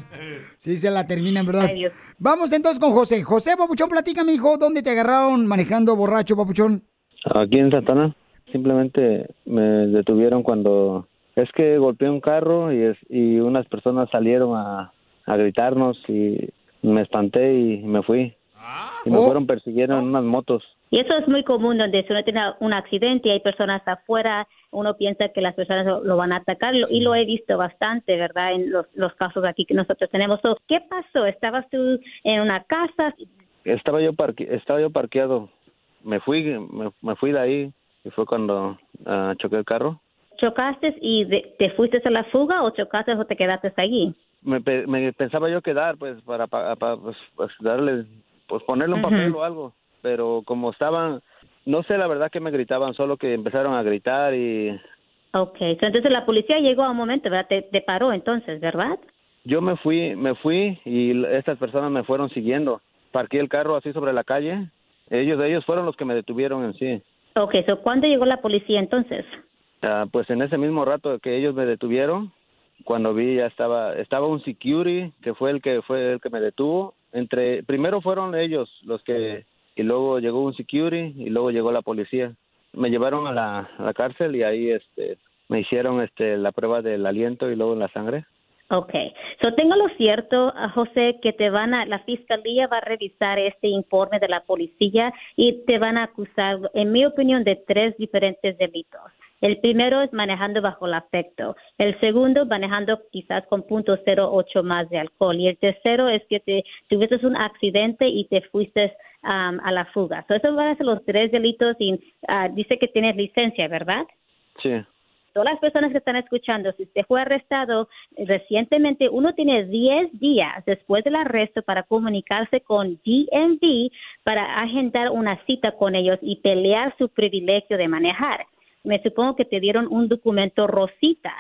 Sí, se la terminan, ¿verdad? Vamos entonces con José. José, Papuchón, platícame, hijo, ¿dónde te agarraron manejando borracho, Papuchón? Aquí en Santana simplemente me detuvieron cuando es que golpeé un carro y, es, y unas personas salieron a, a gritarnos y me espanté y me fui. Y me fueron persiguiendo en unas motos. Y eso es muy común donde si uno tiene un accidente y hay personas afuera, uno piensa que las personas lo, lo van a atacar y lo he visto bastante, ¿verdad? En los, los casos aquí que nosotros tenemos. So, ¿Qué pasó? ¿Estabas tú en una casa? Estaba yo parque, estaba yo parqueado. Me fui, me, me fui de ahí y fue cuando ah, choqué el carro. ¿Chocaste y de- te fuiste a la fuga o chocaste o te quedaste allí? Me, pe- me pensaba yo quedar pues para, pa- pa- pues, pues, darle pues ponerle un papel o algo pero como estaban no sé la verdad que me gritaban solo que empezaron a gritar y Ok, entonces la policía llegó a un momento, ¿verdad? Te, te paró entonces, ¿verdad? yo me fui me fui y estas personas me fueron siguiendo parqué el carro así sobre la calle ellos ellos fueron los que me detuvieron en sí Ok, so, ¿cuándo llegó la policía entonces? Ah, pues en ese mismo rato que ellos me detuvieron, cuando vi ya estaba estaba un security que fue el que fue el que me detuvo. Entre primero fueron ellos los que y luego llegó un security y luego llegó la policía. Me llevaron a la, a la cárcel y ahí este me hicieron este la prueba del aliento y luego la sangre. Okay, so tengo lo cierto, ah, José, que te van a, la fiscalía va a revisar este informe de la policía y te van a acusar, en mi opinión, de tres diferentes delitos. El primero es manejando bajo el afecto. El segundo, manejando quizás con punto .08 más de alcohol. Y el tercero es que te tuviste un accidente y te fuiste am, a la fuga. So esos van a ser los tres delitos y ah, dice que tienes licencia, ¿verdad? Sí. todas las personas que están escuchando, si usted fue arrestado eh, recientemente, uno tiene 10 días después del arresto para comunicarse con DMV para agendar una cita con ellos y pelear su privilegio de manejar. Me supongo que te dieron un documento rosita.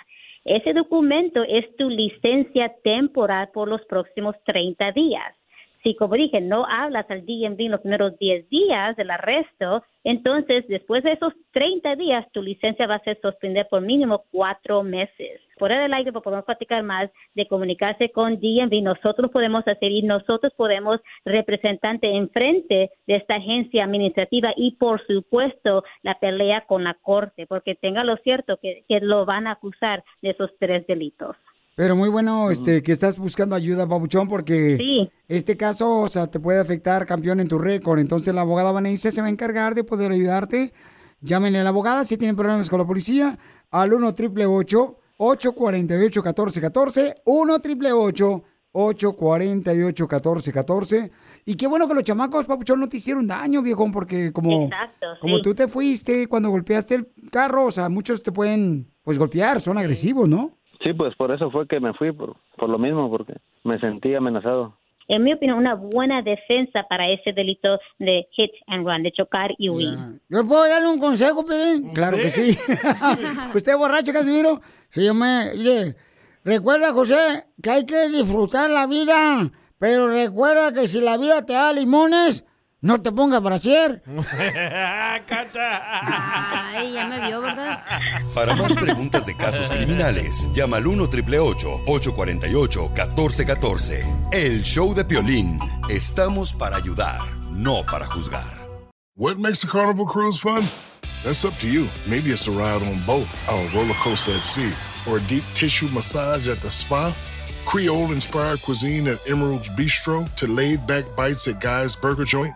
Ese documento es tu licencia temporal por los próximos 30 días. Si, como dije, no hablas al DMV en los primeros 10 días del arresto, entonces después de esos 30 días tu licencia va a ser suspendida por mínimo cuatro meses. Por el aire podemos platicar más de comunicarse con DMV. Nosotros podemos hacer y nosotros podemos representante enfrente de esta agencia administrativa y por supuesto la pelea con la corte, porque tenga lo cierto que lo van a acusar de esos tres delitos. Pero muy bueno este, que estás buscando ayuda, Papuchón, porque este caso, o sea, te puede afectar, campeón, en tu récord. Entonces la abogada Vanessa se va a encargar de poder ayudarte. Llámenle a la abogada si tienen problemas con la policía al 1 888 848 1414 1 888 848 1414 Y qué bueno que los chamacos, Papuchón, no te hicieron daño, viejón, porque como, Exacto, como sí. tú te fuiste cuando golpeaste el carro, o sea, muchos te pueden, pues, golpear, son agresivos, ¿no? Sí, pues por eso fue que me fui, por, por lo mismo, porque me sentí amenazado. En mi opinión, una buena defensa para ese delito de hit and run, de chocar y huir. ¿Yo puedo darle un consejo, Pelín? Claro que sí. ¿Usted es borracho, Casimiro? Sí, yo me... mire, recuerda, José, que hay que disfrutar la vida, pero recuerda que si la vida te da limones, no te pongas brasier. Ay, ya me vio, ¿verdad? Para más preguntas de casos criminales, llama al 1 848 1414 El show de Piolín. Estamos para ayudar, no para juzgar. What makes a carnival cruise fun? That's up to you. Maybe it's a ride on boat, a roller coaster at sea, or a deep tissue massage at the spa. Creole inspired cuisine at Emerald's Bistro to laid back bites at Guy's Burger Joint.